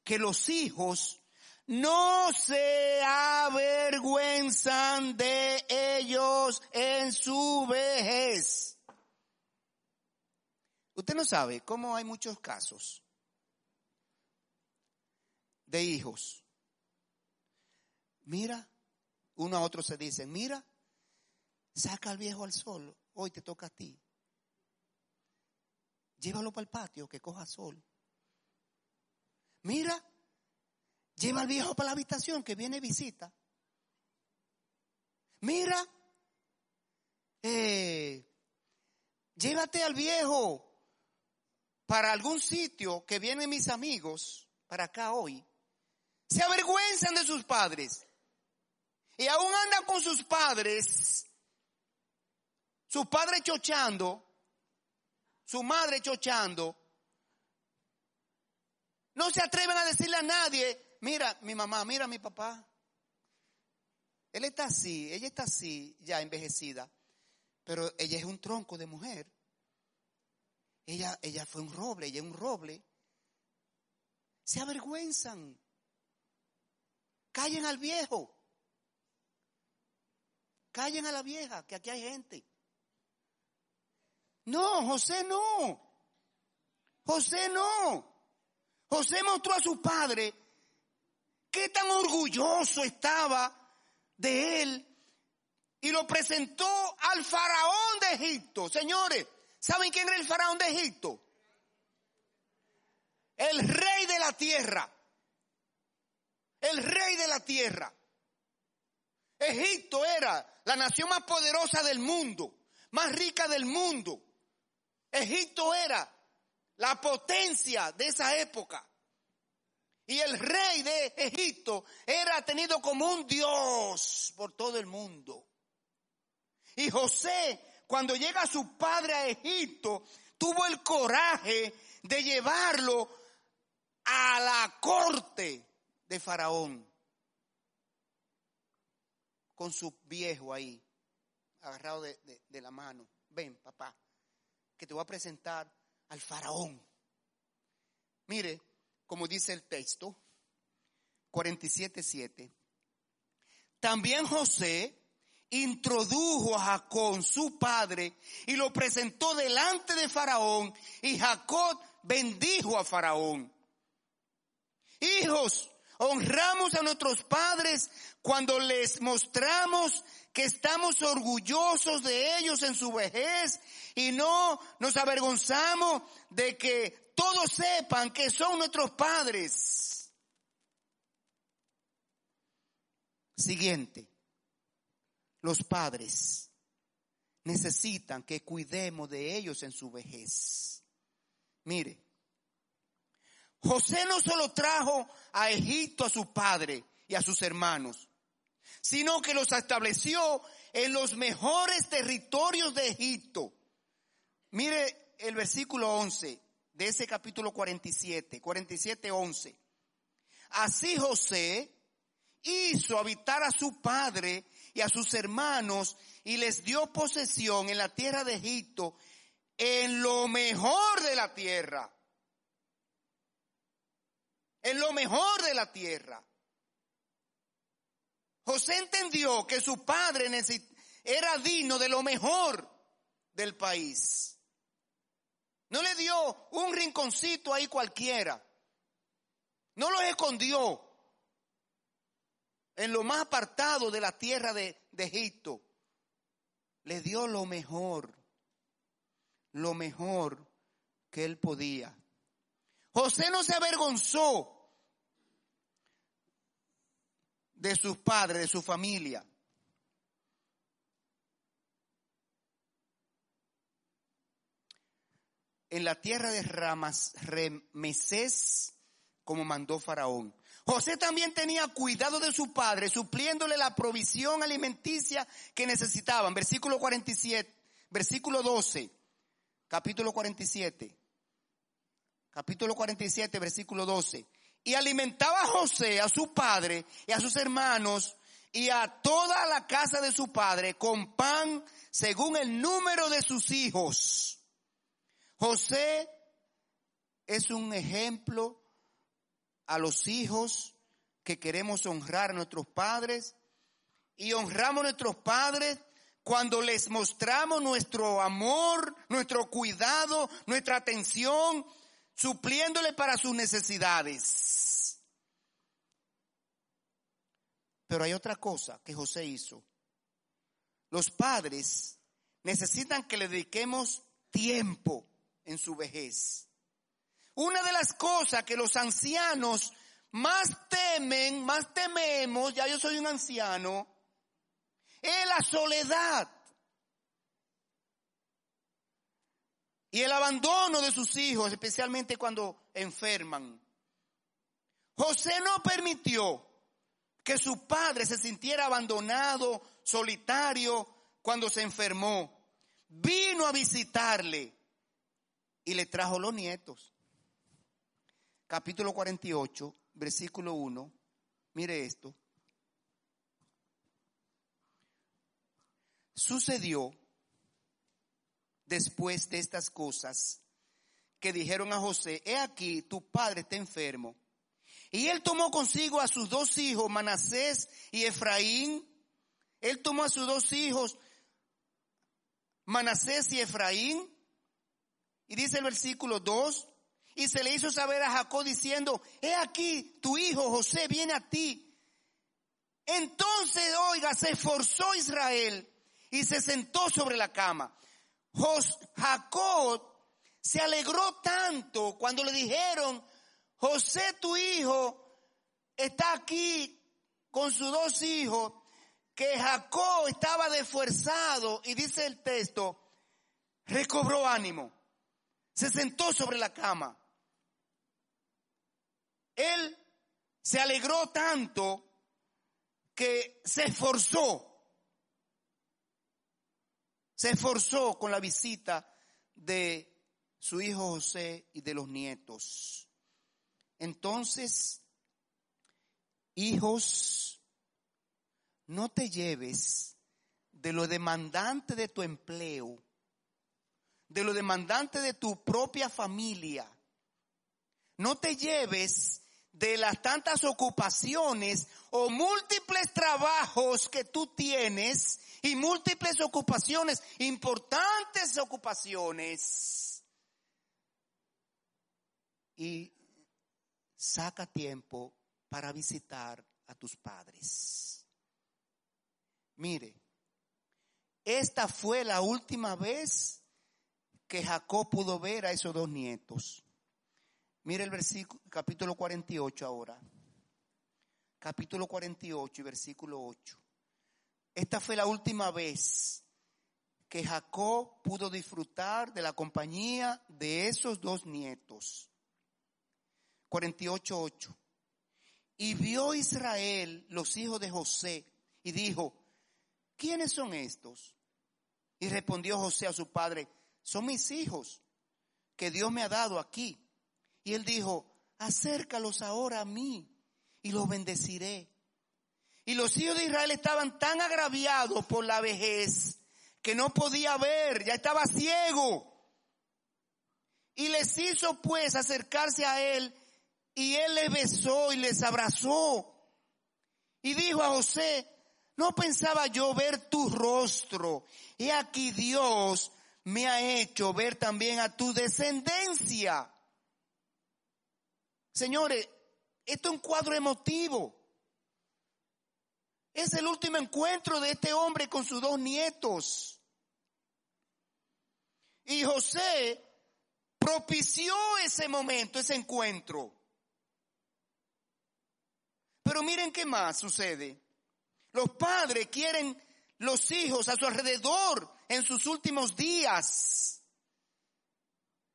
que los hijos no se avergüenzan de ellos en su vejez. Usted no sabe cómo hay muchos casos de hijos. Mira, uno a otro se dice, mira, saca al viejo al sol, hoy te toca a ti. Llévalo para el patio que coja sol. Mira, Lleva al viejo para la habitación que viene visita. Mira, eh, llévate al viejo para algún sitio que vienen mis amigos para acá hoy. Se avergüenzan de sus padres. Y aún andan con sus padres, su padre chochando, su madre chochando. No se atreven a decirle a nadie, mira mi mamá, mira mi papá. Él está así, ella está así, ya envejecida, pero ella es un tronco de mujer. Ella, ella fue un roble, ella es un roble. Se avergüenzan. Callen al viejo. Callen a la vieja, que aquí hay gente. No, José no. José no. José mostró a su padre qué tan orgulloso estaba de él y lo presentó al faraón de Egipto. Señores, ¿saben quién era el faraón de Egipto? El rey de la tierra. El rey de la tierra. Egipto era la nación más poderosa del mundo, más rica del mundo. Egipto era la potencia de esa época. Y el rey de Egipto era tenido como un dios por todo el mundo. Y José, cuando llega su padre a Egipto, tuvo el coraje de llevarlo a la corte de Faraón. Con su viejo ahí, agarrado de, de la mano. Ven, papá, que te voy a presentar al Faraón. Mire, como dice el texto, 47.7. También José introdujo a Jacob, su padre, y lo presentó delante de Faraón, y Jacob bendijo a Faraón. Hijos, honramos a nuestros padres cuando les mostramos que estamos orgullosos de ellos en su vejez y no nos avergonzamos de que todos sepan que son nuestros padres. Siguiente, los padres necesitan que cuidemos de ellos en su vejez. Mire, José no solo trajo a Egipto a su padre y a sus hermanos, sino que los estableció en los mejores territorios de Egipto. Mire el versículo 11 de ese capítulo 47, 47, 11. Así José hizo habitar a su padre y a sus hermanos y les dio posesión en la tierra de Egipto, en lo mejor de la tierra. En lo mejor de la tierra. José entendió que su padre era digno de lo mejor del país. No le dio un rinconcito ahí cualquiera. No lo escondió en lo más apartado de la tierra de, de Egipto. Le dio lo mejor, lo mejor que él podía. José no se avergonzó de sus padres, de su familia. En la tierra de Ramas, Remesés, como mandó Faraón. José también tenía cuidado de su padre, supliéndole la provisión alimenticia que necesitaban. Versículo 47, versículo 12, capítulo 47. Capítulo 47, versículo 12. Y alimentaba a José, a su padre y a sus hermanos y a toda la casa de su padre con pan según el número de sus hijos. José es un ejemplo a los hijos que queremos honrar a nuestros padres y honramos a nuestros padres cuando les mostramos nuestro amor, nuestro cuidado, nuestra atención, supliéndole para sus necesidades. Pero hay otra cosa que José hizo. Los padres necesitan que le dediquemos tiempo en su vejez. Una de las cosas que los ancianos más temen, más tememos, ya yo soy un anciano, es la soledad y el abandono de sus hijos, especialmente cuando enferman. José no permitió que su padre se sintiera abandonado, solitario, cuando se enfermó. Vino a visitarle y le trajo los nietos capítulo 48, versículo 1, mire esto. Sucedió después de estas cosas que dijeron a José, he aquí, tu padre está enfermo. Y él tomó consigo a sus dos hijos, Manasés y Efraín. Él tomó a sus dos hijos, Manasés y Efraín. Y dice el versículo 2, y se le hizo saber a Jacob diciendo, he aquí, tu hijo José viene a ti. Entonces, oiga, se esforzó Israel y se sentó sobre la cama. Jacob se alegró tanto cuando le dijeron, José tu hijo está aquí con sus dos hijos, que Jacob estaba desfuerzado y dice el texto, recobró ánimo, se sentó sobre la cama. Él se alegró tanto que se esforzó. Se esforzó con la visita de su hijo José y de los nietos. Entonces, hijos, no te lleves de lo demandante de tu empleo, de lo demandante de tu propia familia. No te lleves de las tantas ocupaciones o múltiples trabajos que tú tienes y múltiples ocupaciones, importantes ocupaciones. Y saca tiempo para visitar a tus padres. Mire, esta fue la última vez que Jacob pudo ver a esos dos nietos. Mire el versículo, capítulo 48 ahora. Capítulo 48 y versículo 8. Esta fue la última vez que Jacob pudo disfrutar de la compañía de esos dos nietos. 48.8. Y vio Israel los hijos de José y dijo, ¿quiénes son estos? Y respondió José a su padre, son mis hijos que Dios me ha dado aquí. Y él dijo, acércalos ahora a mí y los bendeciré. Y los hijos de Israel estaban tan agraviados por la vejez que no podía ver, ya estaba ciego. Y les hizo pues acercarse a él y él les besó y les abrazó. Y dijo a José, no pensaba yo ver tu rostro. Y aquí Dios me ha hecho ver también a tu descendencia. Señores, esto es un cuadro emotivo. Es el último encuentro de este hombre con sus dos nietos. Y José propició ese momento, ese encuentro. Pero miren qué más sucede. Los padres quieren los hijos a su alrededor en sus últimos días.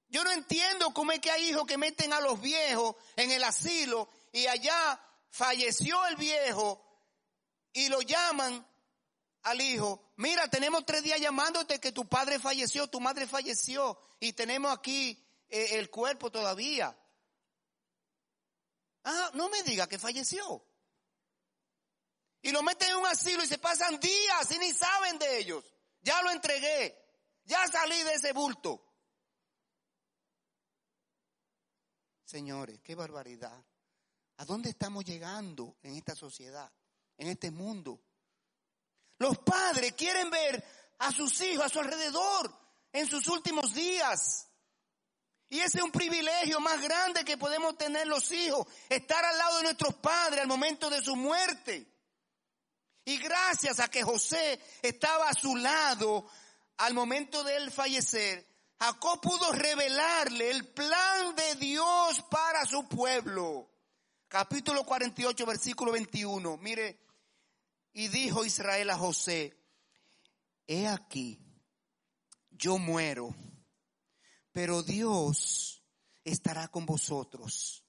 Yo no entiendo cómo es que hay hijos que meten a los viejos en el asilo y allá falleció el viejo y lo llaman al hijo. Mira, tenemos tres días llamándote que tu padre falleció, tu madre falleció y tenemos aquí eh, el cuerpo todavía. Ah, no me diga que falleció. Y lo meten en un asilo y se pasan días y ni saben de ellos. Ya lo entregué. Ya salí de ese bulto. Señores, qué barbaridad. ¿A dónde estamos llegando en esta sociedad, en este mundo? Los padres quieren ver a sus hijos a su alrededor en sus últimos días. Y ese es un privilegio más grande que podemos tener los hijos, estar al lado de nuestros padres al momento de su muerte. Y gracias a que José estaba a su lado al momento de él fallecer, Jacob pudo revelarle el plan de Dios para su pueblo. Capítulo 48, versículo 21. Mire, y dijo Israel a José, he aquí, yo muero pero Dios estará con vosotros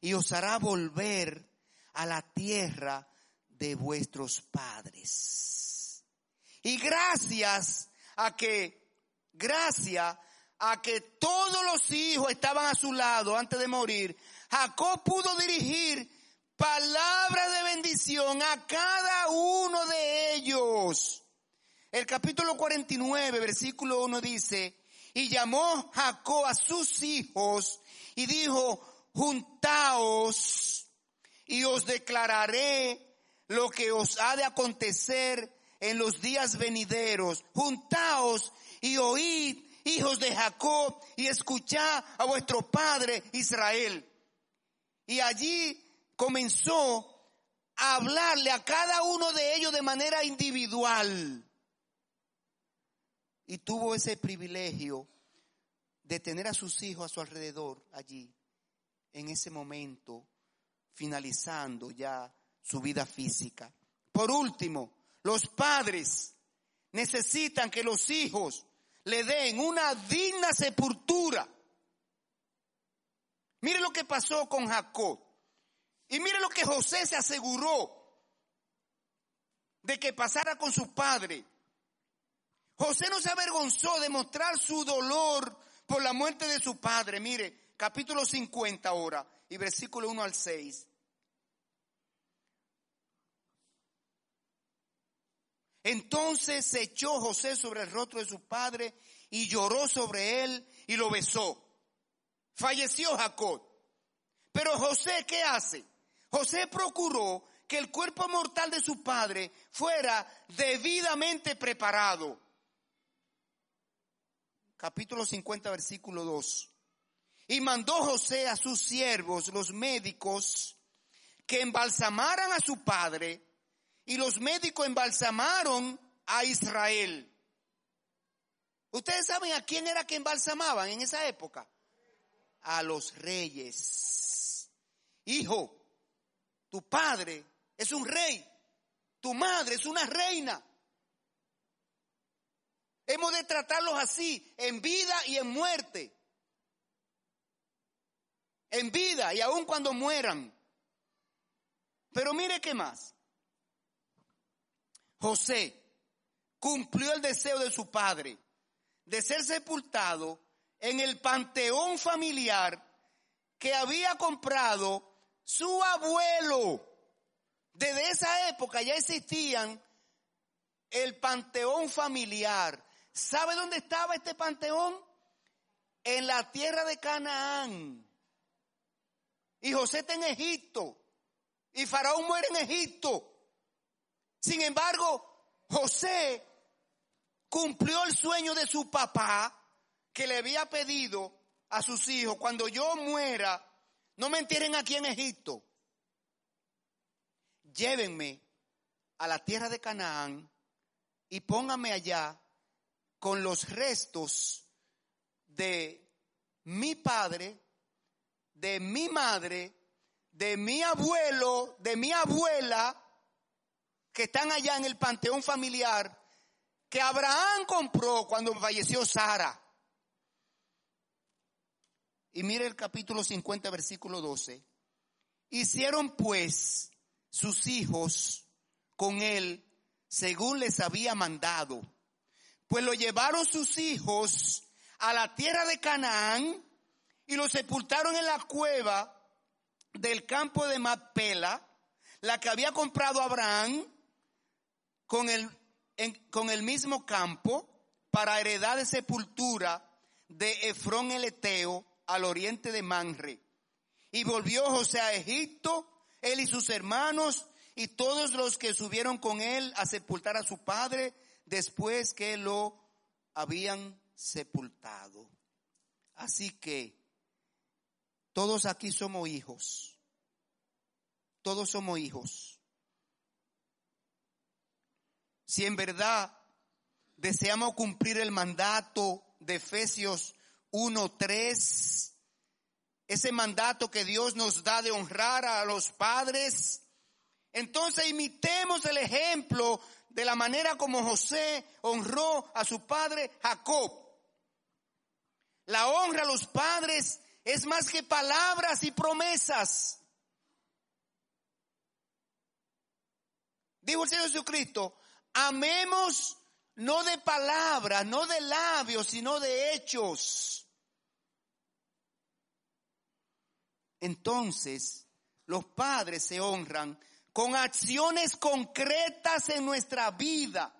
y os hará volver a la tierra de vuestros padres. Y gracias a que, gracias a que todos los hijos estaban a su lado antes de morir, Jacob pudo dirigir palabras de bendición a cada uno de ellos. El capítulo 49, versículo 1 dice, y llamó Jacob a sus hijos y dijo, juntaos y os declararé lo que os ha de acontecer en los días venideros. Juntaos y oíd, hijos de Jacob, y escuchad a vuestro padre Israel. Y allí comenzó a hablarle a cada uno de ellos de manera individual y tuvo ese privilegio de tener a sus hijos a su alrededor allí, en ese momento, finalizando ya su vida física. Por último, los padres necesitan que los hijos le den una digna sepultura. Mire lo que pasó con Jacob. Y mire lo que José se aseguró de que pasara con su padre. José no se avergonzó de mostrar su dolor por la muerte de su padre. Mire, capítulo 50 ahora y versículo 1 al 6. Entonces se echó José sobre el rostro de su padre y lloró sobre él y lo besó. Falleció Jacob. Pero José, ¿qué hace? José procuró que el cuerpo mortal de su padre fuera debidamente preparado capítulo 50, versículo 2. Y mandó José a sus siervos, los médicos, que embalsamaran a su padre, y los médicos embalsamaron a Israel. Ustedes saben a quién era que embalsamaban en esa época? A los reyes. Hijo, tu padre es un rey, tu madre es una reina. Hemos de tratarlos así, en vida y en muerte. En vida y aun cuando mueran. Pero mire qué más. José cumplió el deseo de su padre de ser sepultado en el panteón familiar que había comprado su abuelo. Desde esa época ya existían el panteón familiar ¿Sabe dónde estaba este panteón? En la tierra de Canaán. Y José está en Egipto. Y Faraón muere en Egipto. Sin embargo, José cumplió el sueño de su papá que le había pedido a sus hijos, cuando yo muera, no me entierren aquí en Egipto. Llévenme a la tierra de Canaán y pónganme allá con los restos de mi padre, de mi madre, de mi abuelo, de mi abuela, que están allá en el panteón familiar, que Abraham compró cuando falleció Sara. Y mire el capítulo 50, versículo 12. Hicieron pues sus hijos con él según les había mandado. Pues lo llevaron sus hijos a la tierra de Canaán y lo sepultaron en la cueva del campo de Mapela, la que había comprado Abraham con el, con el mismo campo para heredad de sepultura de Efrón el Eteo al oriente de Manre. Y volvió José a Egipto, él y sus hermanos, y todos los que subieron con él a sepultar a su padre después que lo habían sepultado. Así que todos aquí somos hijos. Todos somos hijos. Si en verdad deseamos cumplir el mandato de Efesios 1.3, ese mandato que Dios nos da de honrar a los padres, entonces imitemos el ejemplo de la manera como José honró a su padre Jacob. La honra a los padres es más que palabras y promesas. Dijo el Señor Jesucristo, amemos no de palabras, no de labios, sino de hechos. Entonces, los padres se honran con acciones concretas en nuestra vida.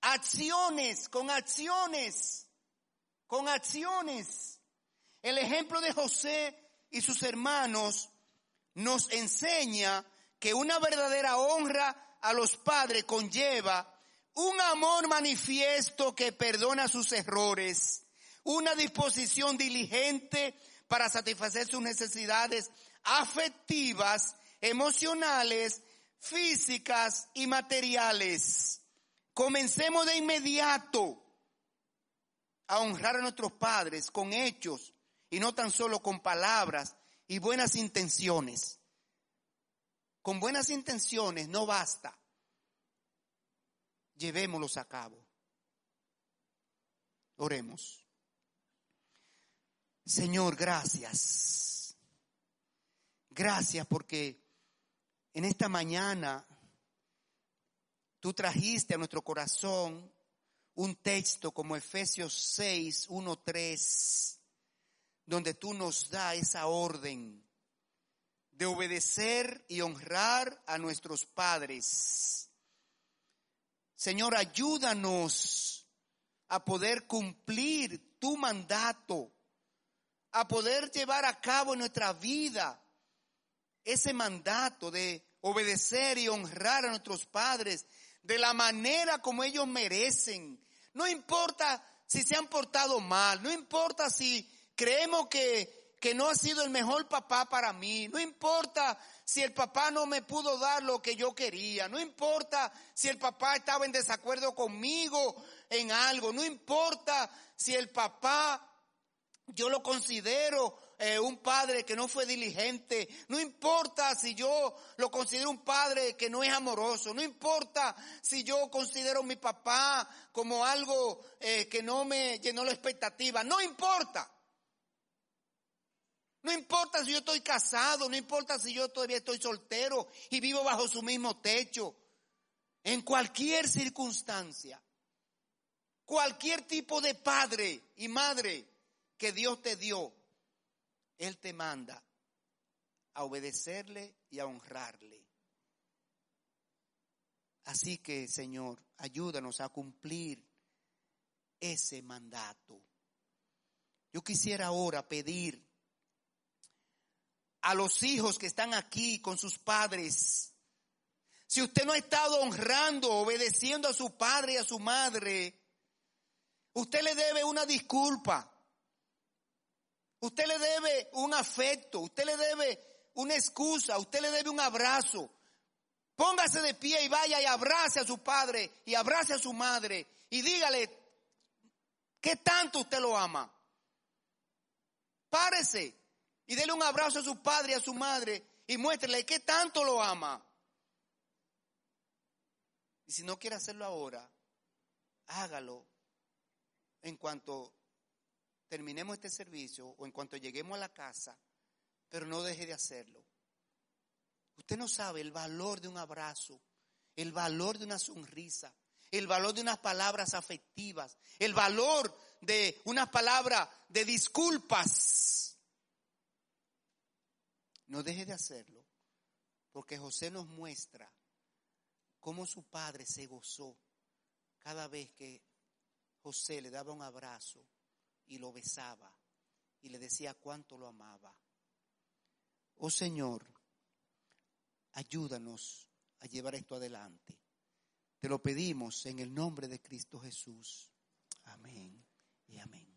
Acciones, con acciones, con acciones. El ejemplo de José y sus hermanos nos enseña que una verdadera honra a los padres conlleva un amor manifiesto que perdona sus errores, una disposición diligente para satisfacer sus necesidades afectivas emocionales, físicas y materiales. Comencemos de inmediato a honrar a nuestros padres con hechos y no tan solo con palabras y buenas intenciones. Con buenas intenciones no basta. Llevémoslos a cabo. Oremos. Señor, gracias. Gracias porque en esta mañana tú trajiste a nuestro corazón un texto como Efesios 6, 1, 3, donde tú nos da esa orden de obedecer y honrar a nuestros padres. Señor, ayúdanos a poder cumplir tu mandato, a poder llevar a cabo en nuestra vida ese mandato de obedecer y honrar a nuestros padres de la manera como ellos merecen. No importa si se han portado mal, no importa si creemos que, que no ha sido el mejor papá para mí, no importa si el papá no me pudo dar lo que yo quería, no importa si el papá estaba en desacuerdo conmigo en algo, no importa si el papá yo lo considero eh, un padre que no fue diligente, no importa si yo lo considero un padre que no es amoroso, no importa si yo considero mi papá como algo eh, que no me llenó la expectativa, no importa. No importa si yo estoy casado, no importa si yo todavía estoy soltero y vivo bajo su mismo techo. En cualquier circunstancia, cualquier tipo de padre y madre que Dios te dio, él te manda a obedecerle y a honrarle. Así que, Señor, ayúdanos a cumplir ese mandato. Yo quisiera ahora pedir a los hijos que están aquí con sus padres, si usted no ha estado honrando, obedeciendo a su padre y a su madre, usted le debe una disculpa. Usted le debe un afecto, usted le debe una excusa, usted le debe un abrazo. Póngase de pie y vaya y abrace a su padre y abrace a su madre y dígale qué tanto usted lo ama. Párese y dele un abrazo a su padre y a su madre y muéstrele que tanto lo ama. Y si no quiere hacerlo ahora, hágalo en cuanto terminemos este servicio o en cuanto lleguemos a la casa, pero no deje de hacerlo. Usted no sabe el valor de un abrazo, el valor de una sonrisa, el valor de unas palabras afectivas, el valor de unas palabras de disculpas. No deje de hacerlo, porque José nos muestra cómo su padre se gozó cada vez que José le daba un abrazo y lo besaba y le decía cuánto lo amaba. Oh Señor, ayúdanos a llevar esto adelante. Te lo pedimos en el nombre de Cristo Jesús. Amén y amén.